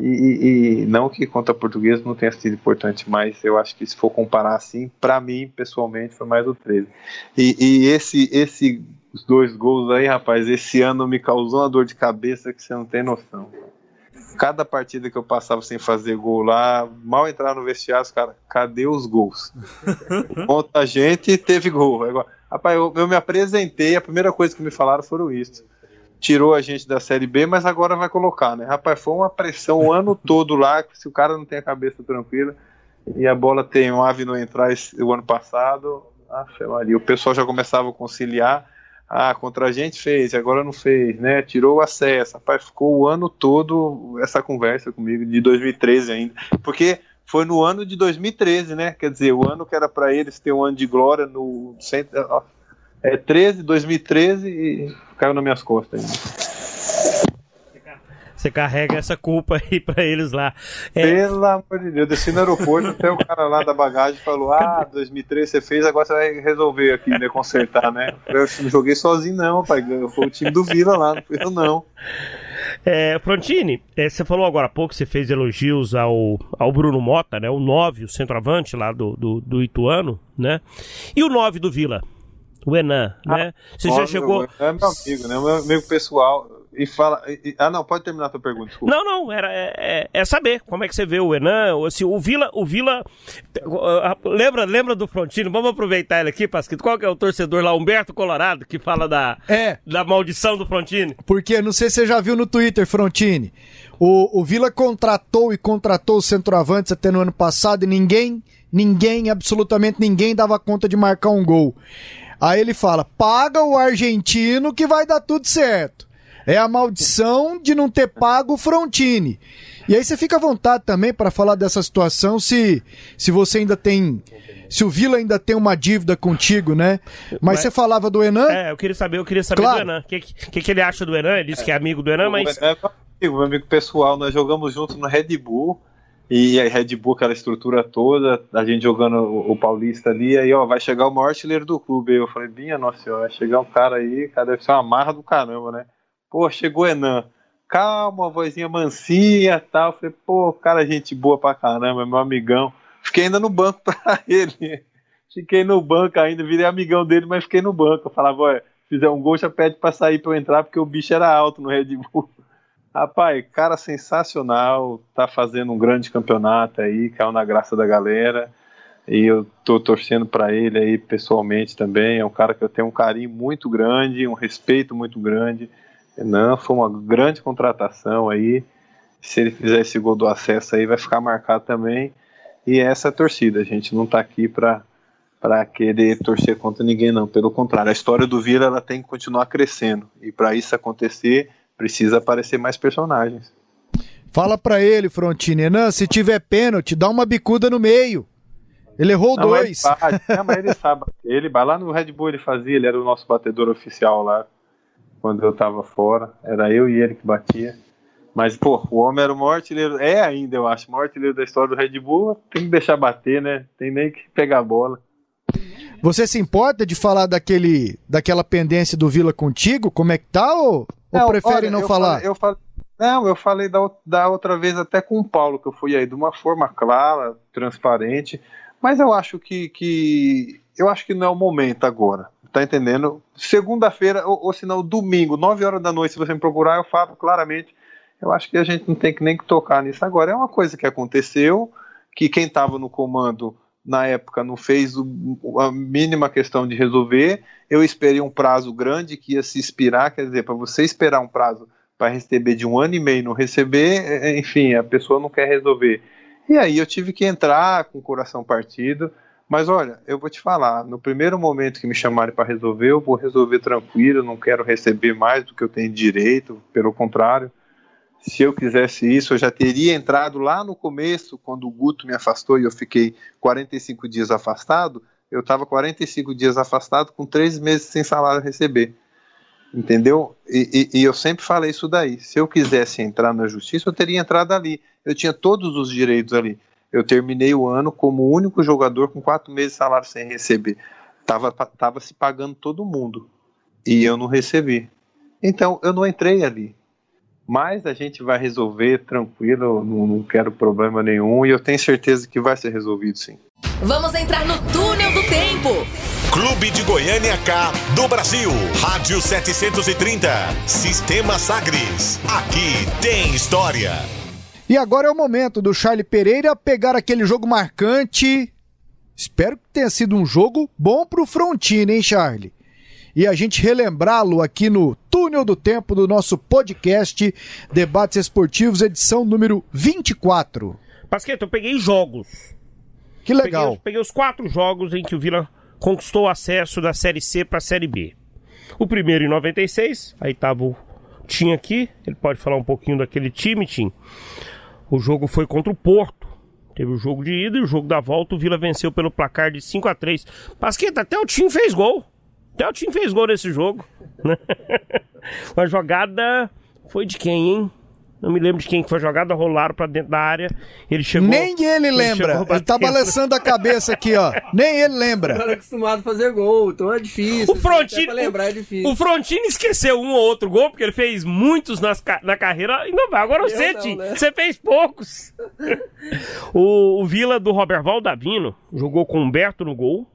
E, e, não que contra português não tenha sido importante, mas eu acho que se for comparar assim, para mim, pessoalmente, foi mais o 13. E, e esse, esse, os dois gols aí, rapaz, esse ano me causou uma dor de cabeça que você não tem noção. Cada partida que eu passava sem fazer gol lá, mal entrar no vestiário, os caras, cadê os gols? Conta a gente teve gol. Agora, rapaz, eu, eu me apresentei, a primeira coisa que me falaram foram isso tirou a gente da Série B, mas agora vai colocar, né? Rapaz, foi uma pressão o ano todo lá, se o cara não tem a cabeça tranquila e a bola tem um ave no entrar esse, o ano passado, Maria, o pessoal já começava a conciliar, ah, contra a gente fez, agora não fez, né? Tirou o acesso, rapaz, ficou o ano todo essa conversa comigo, de 2013 ainda, porque foi no ano de 2013, né? Quer dizer, o ano que era para eles ter um ano de glória no centro, é 13, 2013 e caiu nas minhas costas ainda. Você carrega essa culpa aí pra eles lá. É... Pelo amor de Deus, eu desci no aeroporto, até o cara lá da bagagem falou: Ah, 2013 você fez, agora você vai resolver aqui, né? Consertar, né? Eu não joguei sozinho, não, pai. Foi o time do Vila lá, não fui eu, não. É, Frontini, é, você falou agora há pouco, você fez elogios ao, ao Bruno Mota, né? O 9, o centroavante lá do, do, do Ituano, né? E o 9 do Vila? O Enan, ah, né? Você já chegou. É meu amigo, né? Meu amigo pessoal. E fala. E, ah, não, pode terminar a tua pergunta, desculpa. Não, não, era, é, é, é saber como é que você vê o Enan. Assim, o Vila. O Vila lembra, lembra do Frontino? Vamos aproveitar ele aqui, Pasquito. Qual que é o torcedor lá? Humberto Colorado, que fala da, é. da maldição do Frontini. Porque, não sei se você já viu no Twitter, Frontini. O, o Vila contratou e contratou os centroavantes até no ano passado e ninguém, ninguém, absolutamente ninguém dava conta de marcar um gol. Aí ele fala: paga o argentino que vai dar tudo certo. É a maldição de não ter pago o Frontini. E aí você fica à vontade também para falar dessa situação, se, se você ainda tem. Se o Vila ainda tem uma dívida contigo, né? Mas, mas você falava do Enan? É, eu queria saber, eu queria saber claro. do Enan. O que, que, que, ele acha do Enan? Ele disse que é amigo do Enan, mas. É meu amigo pessoal, nós jogamos junto no Red Bull. E a Red Bull, aquela estrutura toda, a gente jogando o, o Paulista ali, aí ó, vai chegar o maior artilheiro do clube. Aí eu falei, minha nossa senhora, vai chegar um cara aí, cara, deve ser uma marra do caramba, né? Pô, chegou Enan. Calma, vozinha mansinha tal. Falei, pô, cara, gente boa pra caramba, meu amigão. Fiquei ainda no banco pra ele. Fiquei no banco ainda, virei amigão dele, mas fiquei no banco. Eu falava, olha, fizer um gol, já pede pra sair pra eu entrar, porque o bicho era alto no Red Bull. Rapaz, cara sensacional, tá fazendo um grande campeonato aí, caiu na graça da galera. E eu tô torcendo para ele aí pessoalmente também. É um cara que eu tenho um carinho muito grande, um respeito muito grande. Não, foi uma grande contratação aí. Se ele fizer esse gol do acesso aí, vai ficar marcado também. E essa é a torcida. A gente não tá aqui para para querer torcer contra ninguém, não. Pelo contrário, a história do Vila ela tem que continuar crescendo. E para isso acontecer, precisa aparecer mais personagens. Fala para ele, Frontini, Renan, se tiver pênalti, dá uma bicuda no meio. Ele errou não, dois. Não, mas ele sabe. Ele lá no Red Bull, ele fazia, ele era o nosso batedor oficial lá quando eu tava fora. Era eu e ele que batia. Mas, pô, o homem era o maior artilheiro, é ainda, eu acho, o maior artilheiro da história do Red Bull. Tem que deixar bater, né? Tem nem que pegar a bola. Você se importa de falar daquele, daquela pendência do Vila contigo? Como é que tá? Ou, não, ou prefere olha, não eu falar? Falei, eu falei, não, eu falei da, da outra vez até com o Paulo, que eu fui aí de uma forma clara, transparente. Mas eu acho que, que eu acho que não é o momento agora. Tá entendendo? Segunda-feira, ou, ou se não, domingo, 9 horas da noite, se você me procurar, eu falo claramente. Eu acho que a gente não tem que nem que tocar nisso agora. É uma coisa que aconteceu, que quem estava no comando na época não fez o, a mínima questão de resolver. Eu esperei um prazo grande que ia se expirar, quer dizer, para você esperar um prazo para receber de um ano e meio não receber, é, é, enfim, a pessoa não quer resolver. E aí eu tive que entrar com o coração partido. Mas olha, eu vou te falar, no primeiro momento que me chamarem para resolver, eu vou resolver tranquilo, não quero receber mais do que eu tenho direito, pelo contrário. Se eu quisesse isso, eu já teria entrado lá no começo, quando o Guto me afastou e eu fiquei 45 dias afastado. Eu estava 45 dias afastado com três meses sem salário receber. Entendeu? E, e, e, eu sempre falei isso daí. Se eu quisesse entrar na justiça, eu teria entrado ali. Eu tinha todos os direitos ali eu terminei o ano como o único jogador com quatro meses de salário sem receber. Tava, tava se pagando todo mundo e eu não recebi. Então eu não entrei ali. Mas a gente vai resolver tranquilo, não, não quero problema nenhum e eu tenho certeza que vai ser resolvido sim. Vamos entrar no túnel do tempo. Clube de Goiânia K do Brasil. Rádio 730. Sistema Sagres. Aqui tem história. E agora é o momento do Charlie Pereira pegar aquele jogo marcante. Espero que tenha sido um jogo bom pro Frontino, hein, Charlie? E a gente relembrá-lo aqui no Túnel do Tempo do nosso podcast Debates Esportivos, edição número 24. Pasqueta, eu peguei jogos. Que legal. Peguei, peguei os quatro jogos em que o Vila conquistou o acesso da Série C para a Série B. O primeiro em 96, aí tava o Tim aqui, ele pode falar um pouquinho daquele time, Tim. O jogo foi contra o Porto. Teve o jogo de ida e o jogo da volta. O Vila venceu pelo placar de 5 a 3 Pasqueta, até o time fez gol. Até o time fez gol nesse jogo. Uma jogada foi de quem, hein? Não me lembro de quem foi a jogada, rolaram pra dentro da área. Ele chegou. Nem ele lembra. Ele, ele tá balançando a cabeça aqui, ó. Nem ele lembra. Ele é acostumado a fazer gol, então é difícil. O Frontini. lembrar é difícil. O Frontini esqueceu um ou outro gol, porque ele fez muitos nas, na carreira e não vai. Agora você, Tim, né? você fez poucos. o, o Vila do Robert Valdavino jogou com Humberto no gol.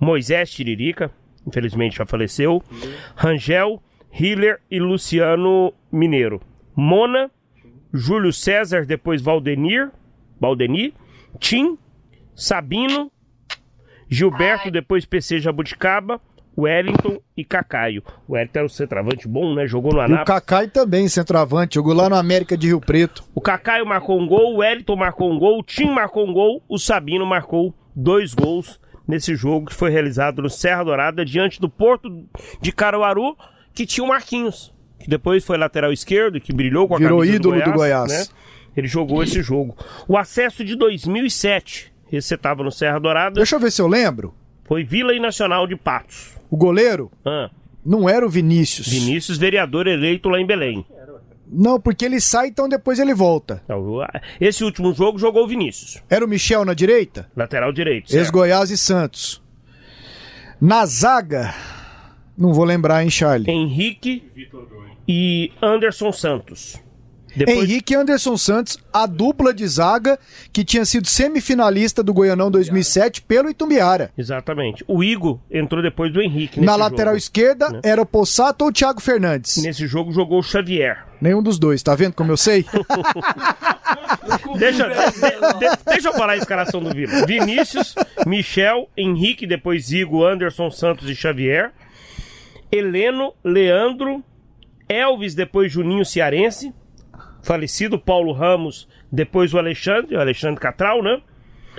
Moisés Tiririca, infelizmente já faleceu. Rangel, Hiller e Luciano Mineiro. Mona, Júlio César, depois Valdenir, Valdenir, Tim, Sabino, Gilberto, Ai. depois PC Jabuticaba, Wellington e Cacaio. O Wellington era um centroavante bom, né? Jogou no Anápolis. o Cacaio também, centroavante, jogou lá no América de Rio Preto. O Cacaio marcou um gol, o Wellington marcou um gol, o Tim marcou um gol, o Sabino marcou dois gols nesse jogo que foi realizado no Serra Dourada, diante do Porto de Caruaru, que tinha o Marquinhos que depois foi lateral esquerdo e que brilhou com a Virou camisa ídolo do Goiás. Do Goiás. Né? Ele jogou esse jogo. O acesso de 2007, esse você tava no Serra Dourada. Deixa eu ver se eu lembro. Foi Vila e Nacional de Patos. O goleiro? Ah. Não era o Vinícius. Vinícius, vereador eleito lá em Belém. Não, porque ele sai, então depois ele volta. Então, esse último jogo jogou o Vinícius. Era o Michel na direita? Lateral direito. Ex-Goiás e Santos. Na zaga, não vou lembrar, hein, Charlie? Henrique e Anderson Santos. Depois, Henrique e Anderson Santos, a dupla de zaga que tinha sido semifinalista do Goianão 2007 pelo Itumbiara. Exatamente. O Igor entrou depois do Henrique. Na lateral jogo. esquerda né? era o Possato ou o Thiago Fernandes? Nesse jogo jogou o Xavier. Nenhum dos dois, tá vendo como eu sei? Deixa, de- de- deixa eu falar a escalação do Vila. Vinícius, Michel, Henrique, depois Igor, Anderson Santos e Xavier. Heleno, Leandro, Elvis, depois Juninho Cearense. Falecido Paulo Ramos, depois o Alexandre, o Alexandre Catral, né?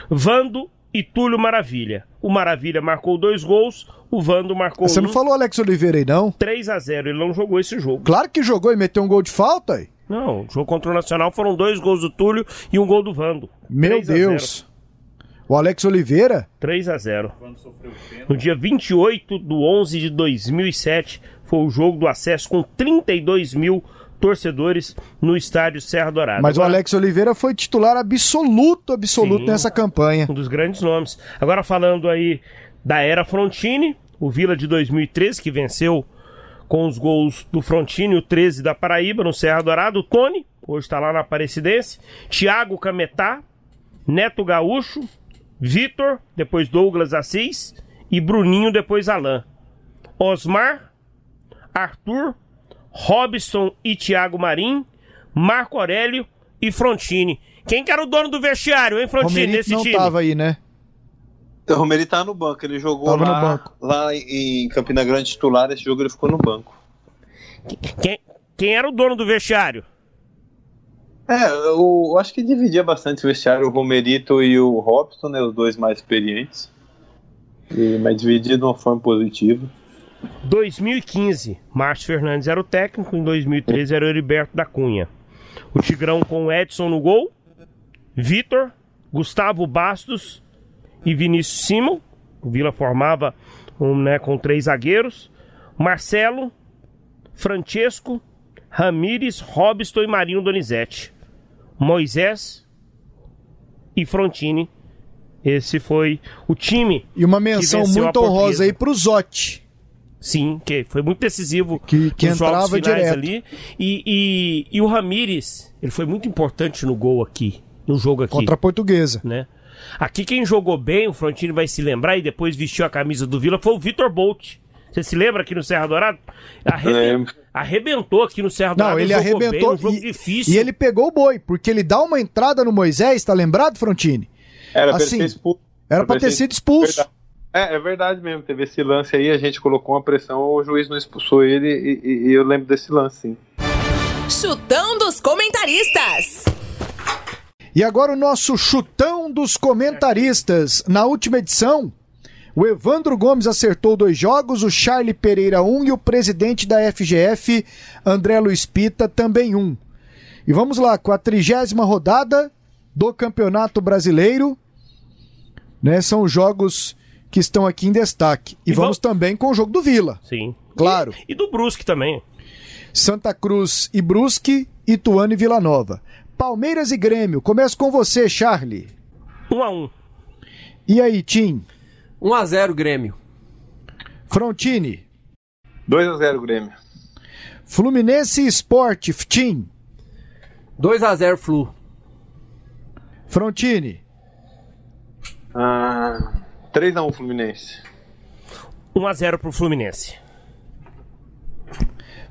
Vando e Túlio Maravilha. O Maravilha marcou dois gols, o Vando marcou Você um. não falou Alex Oliveira aí, não? 3 a 0 Ele não jogou esse jogo. Claro que jogou e meteu um gol de falta aí. Não, o jogo contra o Nacional foram dois gols do Túlio e um gol do Vando. Meu 3 a 0. Deus. O Alex Oliveira? 3 a 0 No dia 28 de 11 de 2007, foi o jogo do acesso com 32 mil torcedores no estádio Serra Dourada. Mas o Agora, Alex Oliveira foi titular absoluto, absoluto Sim. nessa campanha. Um dos grandes nomes. Agora falando aí da era Frontini, o Vila de 2013, que venceu com os gols do Frontini, o 13 da Paraíba, no Serra Dourada, o Tony, hoje está lá na Aparecidense, Thiago Cametá, Neto Gaúcho, Vitor, depois Douglas Assis e Bruninho, depois Alain. Osmar, Arthur, Robson e Thiago Marim, Marco Aurélio e Frontini. Quem que era o dono do vestiário, hein, Frontini, Romerito nesse não time? tava aí, né? O Romero tá no banco, ele jogou Tava no lá, banco. lá em Campina Grande titular, esse jogo ele ficou no banco. Quem, quem era o dono do vestiário? É, eu, eu acho que dividia bastante o vestiário, o Romerito e o Robson, né, os dois mais experientes. E, mas dividia de uma forma positiva. 2015, Márcio Fernandes era o técnico, em 2013 era o Heriberto da Cunha. O Tigrão com o Edson no gol, Vitor, Gustavo Bastos e Vinícius Simon. O Vila formava um, né, com três zagueiros. Marcelo, Francesco, Ramires, Robson e Marinho Donizete. Moisés e Frontini. Esse foi o time. E uma menção muito honrosa aí pro Zotti. Sim, que foi muito decisivo Que- que nos jogos finais direto. ali. E, e, e o Ramires, ele foi muito importante no gol aqui, no jogo aqui, Contra a portuguesa. né? Aqui quem jogou bem, o Frontini vai se lembrar e depois vestiu a camisa do Vila, foi o Vitor Bolt. Você se lembra aqui no Serra Dourada? Arreben- Lembro. Arrebentou aqui no Serra Dourada. Não, ele jogou arrebentou Bem, um jogo e, difícil. e ele pegou o boi, porque ele dá uma entrada no Moisés, tá lembrado, Frontini? Era pra Assim, ser expulso. Era pra ter sido expulso. Verdade. É, é verdade mesmo, teve esse lance aí, a gente colocou uma pressão, o juiz não expulsou ele e, e- e eu lembro desse lance, sim. Chutão dos comentaristas. E agora o nosso chutão dos comentaristas. Na última edição, o Evandro Gomes acertou dois jogos, o Charlie Pereira um e o presidente da FGF, André Luiz Pita, também um. E vamos lá, com a trigésima rodada do Campeonato Brasileiro. Né, são os jogos que estão aqui em destaque. E, E vamos também com o jogo do Vila. Sim. Claro. E, e do Brusque também. Santa Cruz e Brusque, Ituano e Vila Nova. Palmeiras e Grêmio. Começo com você, Charlie. Um a um. E aí, Tim? 1x0 Grêmio. Frontini. 2x0 Grêmio. Fluminense e Sport, Tim. 2x0 Flu. Frontini. Ah, 3x1 Fluminense. 1 a 0 pro Fluminense.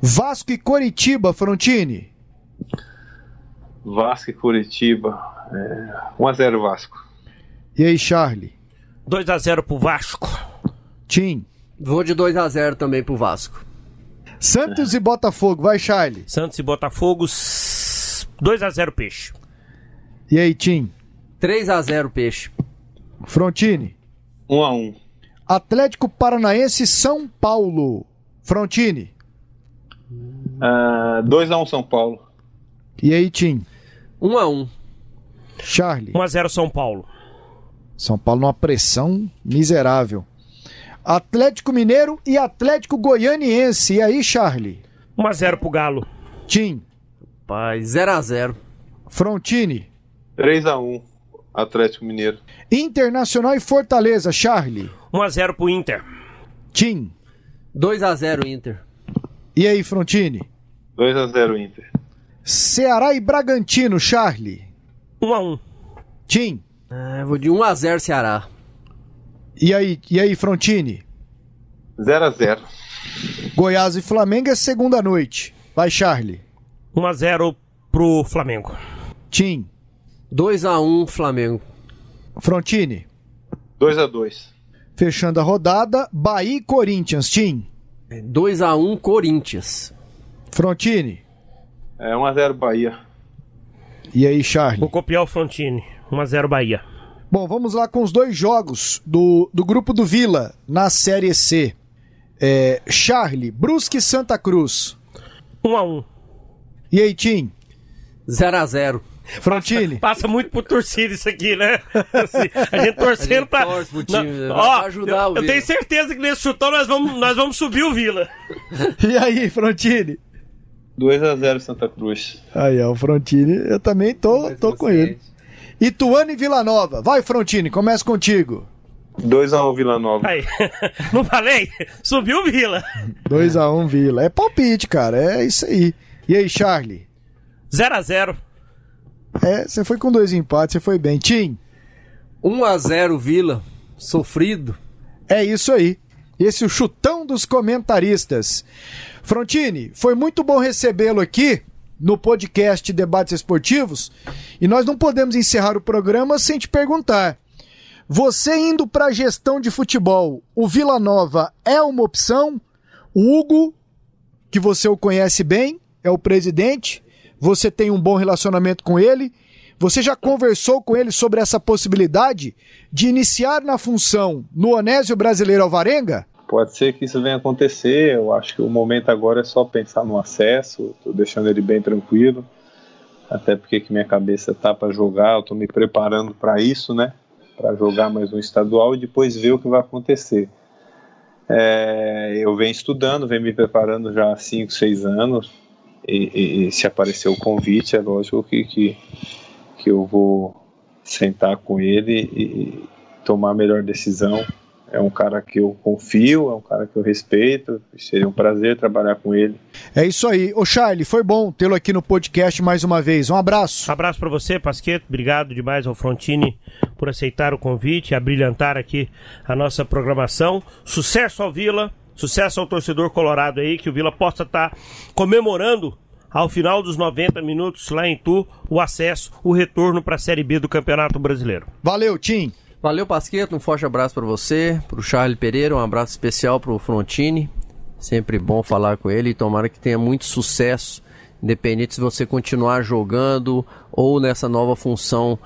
Vasco e Coritiba, Frontini. Vasco e Curitiba. É, 1x0 Vasco. E aí, Charlie? 2 a 0 pro Vasco. Tim. Vou de 2x0 também pro Vasco. Santos e Botafogo, vai, Charlie. Santos e Botafogo, s- 2 a 0 Peixe. E aí, Tim? 3x0 Peixe. Frontini. 1x1. Atlético Paranaense e São Paulo. Frontini. Ah, 2x1 São Paulo. E aí, Tim? 1x1. Charlie. 1 a 0 São Paulo. São Paulo numa pressão miserável. Atlético Mineiro e Atlético Goianiense. E aí, Charlie? 1 a 0 pro Galo. Tim. rapaz, 0x0. Frontini. 3x1, Atlético Mineiro. Internacional e Fortaleza, Charlie. 1x0 pro Inter. Tim. 2x0 Inter. E aí, Frontini? 2x0 Inter. Ceará e Bragantino, Charlie. 1x1. Tim. Ah, eu vou de 1x0 Ceará. E aí, e aí, Frontini? 0x0. Goiás e Flamengo é segunda noite. Vai, Charlie. 1x0 pro Flamengo. Tim. 2x1 Flamengo. Frontini. 2x2. Fechando a rodada, Bahia e Corinthians, Tim. 2x1 Corinthians. Frontini. É 1x0 Bahia. E aí, Charlie? Vou copiar o Frontini. 1x0 Bahia. Bom, vamos lá com os dois jogos do, do grupo do Vila na Série C. É, Charlie, Brusque e Santa Cruz. 1x1. E aí, Tim? 0x0. Frontini. Passa muito por torcida isso aqui, né? Assim, a gente torcendo A gente pra. torce pro time, Não, né? ó, Pra ajudar eu, o eu tenho certeza que nesse chutão nós vamos, nós vamos subir o Vila. E aí, Frontini? 2x0 Santa Cruz. Aí, ó, o Frontini, eu também tô, tô com ele. Ituano e Vila Nova. Vai, Frontini, começa contigo. 2x1 Vila Nova. Aí, não falei? Subiu o Vila. 2x1 Vila. É palpite, cara. É isso aí. E aí, Charlie? 0x0. É, você foi com dois empates, você foi bem. Tim? 1x0 Vila. Sofrido. É isso aí. Esse é o chutão dos comentaristas. Frontini, foi muito bom recebê-lo aqui no podcast Debates Esportivos e nós não podemos encerrar o programa sem te perguntar. Você indo para a gestão de futebol, o Vila Nova é uma opção? O Hugo, que você o conhece bem, é o presidente, você tem um bom relacionamento com ele. Você já conversou com ele sobre essa possibilidade de iniciar na função no Onésio Brasileiro Alvarenga? Pode ser que isso venha acontecer. Eu acho que o momento agora é só pensar no acesso. Estou deixando ele bem tranquilo. Até porque que minha cabeça tá para jogar. Estou me preparando para isso, né? Para jogar mais um estadual e depois ver o que vai acontecer. É, eu venho estudando, venho me preparando já há 5, 6 anos. E, e- e se aparecer o convite, é lógico que, que, que eu vou sentar com ele e, e tomar a melhor decisão. É um cara que eu confio, é um cara que eu respeito. Seria um prazer trabalhar com ele. É isso aí. Ô Charlie, foi bom tê-lo aqui no podcast mais uma vez. Um abraço. Abraço pra você, Pasqueto. Obrigado demais ao Frontini por aceitar o convite, a brilhantar aqui a nossa programação. Sucesso ao Vila, sucesso ao torcedor colorado aí, que o Vila possa estar comemorando ao final dos 90 minutos lá em Tu o acesso, o retorno para a Série B do Campeonato Brasileiro. Valeu, Tim. Valeu, Pasqueto. Um forte abraço pra você, pro Charlie Pereira, um abraço especial pro Frontini. Sempre bom falar com ele e tomara que tenha muito sucesso, independente se você continuar jogando ou nessa nova função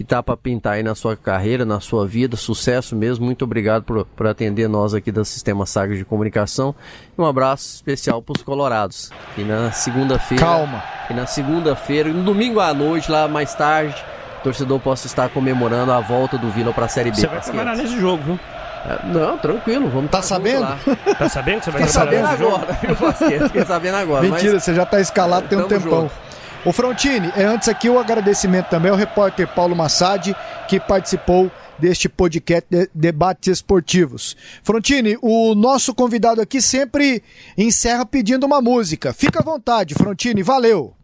que tá pra pintar aí na sua carreira, na sua vida. Sucesso mesmo. Muito obrigado por, por atender nós aqui do Sistema Sagres de Comunicação. E um abraço especial pros Colorados. E na segunda-feira. Calma. E na segunda-feira, e no domingo à noite, lá mais tarde, o torcedor possa estar comemorando a volta do Vila pra Série B. Você vai trabalhar nesse jogo, viu? É, Não, tranquilo, vamos Tá sabendo? lá. Tá sabendo que você vai Fiquei trabalhar sabendo nesse jogo? agora, viu? Fiquei sabendo agora. Mentira, mas você já tá escalado tem um tempão. junto. Ô Frontini, é antes aqui o agradecimento também ao repórter Paulo Massad, que participou deste podcast de Debates Esportivos. Frontini, o nosso convidado aqui sempre encerra pedindo uma música. Fica à vontade, Frontini, valeu.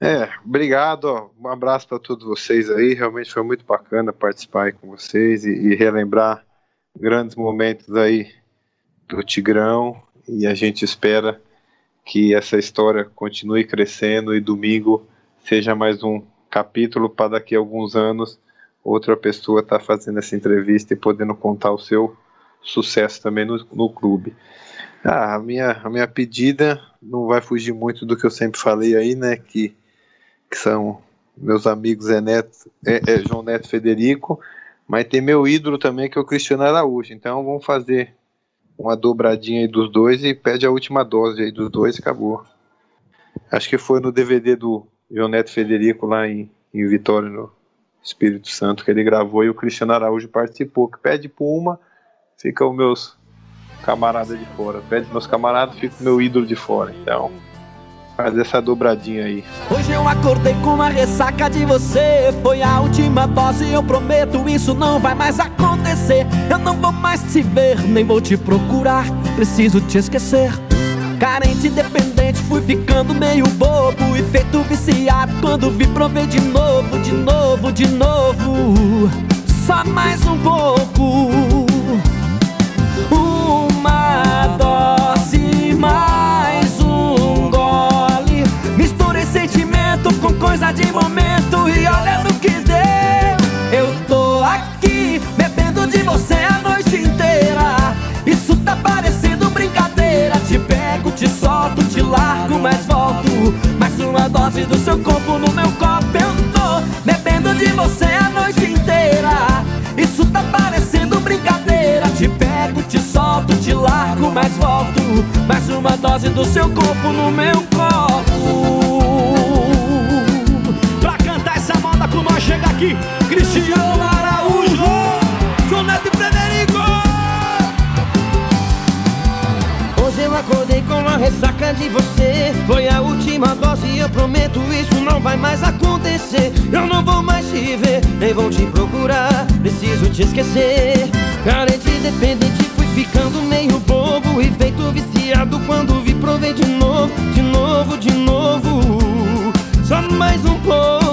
É, obrigado. Um abraço para todos vocês aí. Realmente foi muito bacana participar aí com vocês e, e relembrar grandes momentos aí do Tigrão. E a gente espera que essa história continue crescendo e domingo seja mais um capítulo para daqui a alguns anos outra pessoa estar fazendo essa entrevista e podendo contar o seu sucesso também no, no clube. Ah, a minha, a minha pedida não vai fugir muito do que eu sempre falei aí, né? Que, que são meus amigos Zé Neto, é, é, João Neto Federico, mas tem meu ídolo também que é o Cristiano Araújo. Então vamos fazer uma dobradinha aí dos dois e pede a última dose aí dos dois e acabou. Acho que foi no DVD do João Neto e Federico lá em, em Vitória, no Espírito Santo, que ele gravou e o Cristiano Araújo participou. Que pede por uma, fica os meus camaradas de fora. Pede meus camaradas, fica o meu ídolo de fora. Então, Faz essa dobradinha aí. Hoje eu acordei com uma ressaca de você. Foi a última dose, eu prometo, isso não vai mais acontecer. Eu não vou mais te ver, nem vou te procurar. Preciso te esquecer. Carente, dependente, fui ficando meio bobo e feito viciado. Quando vi, provei de novo, de novo, de novo. Só mais um pouco. Com coisa de momento e olha no que deu. Eu tô aqui bebendo de você a noite inteira. Isso tá parecendo brincadeira. Te pego, te solto, te largo, mas volto. Mais uma dose do seu corpo no meu copo. Eu tô bebendo de você a noite inteira. Isso tá parecendo brincadeira. Te pego, te solto, te largo, mas volto. Mais uma dose do seu corpo no meu copo. Cristiano Araújo, Jonete Frederico. Hoje eu acordei com a ressaca de você. Foi a última dose, eu prometo isso não vai mais acontecer. Eu não vou mais te ver, nem vou te procurar. Preciso te esquecer. Carente e dependente, fui ficando meio bobo E feito viciado quando vi, provei de novo De novo, de novo. Só mais um pouco,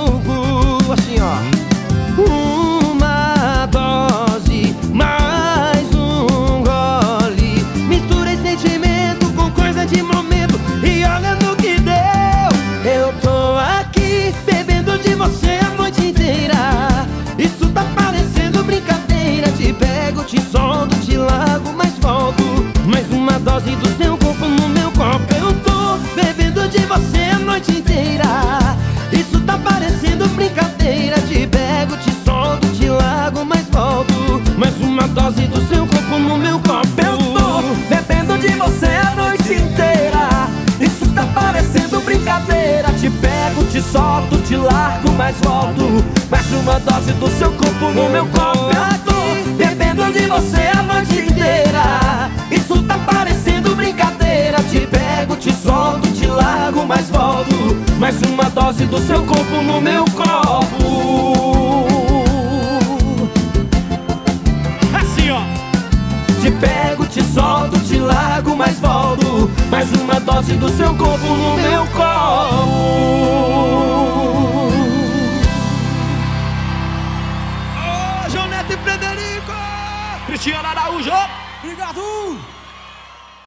assim ó uma dose, mais um gole. Misturei sentimento com coisa de momento e olha no que deu. Eu tô aqui bebendo de você a noite inteira. Isso tá parecendo brincadeira. Te pego, te solto, te largo, mas volto. Mais uma dose do seu corpo no meu copo. Eu tô bebendo de você a noite inteira. Largo, mas volto. Mais uma dose do seu corpo no meu copo. Eu tô bebendo de você a noite inteira. Isso tá parecendo brincadeira. Te pego, te solto, te largo, mas volto. Mais uma dose do seu corpo no meu copo. Assim, ó. Te pego, te solto, te largo, mas volto. Mais uma dose do seu corpo no meu colo. Cristiano Araújo!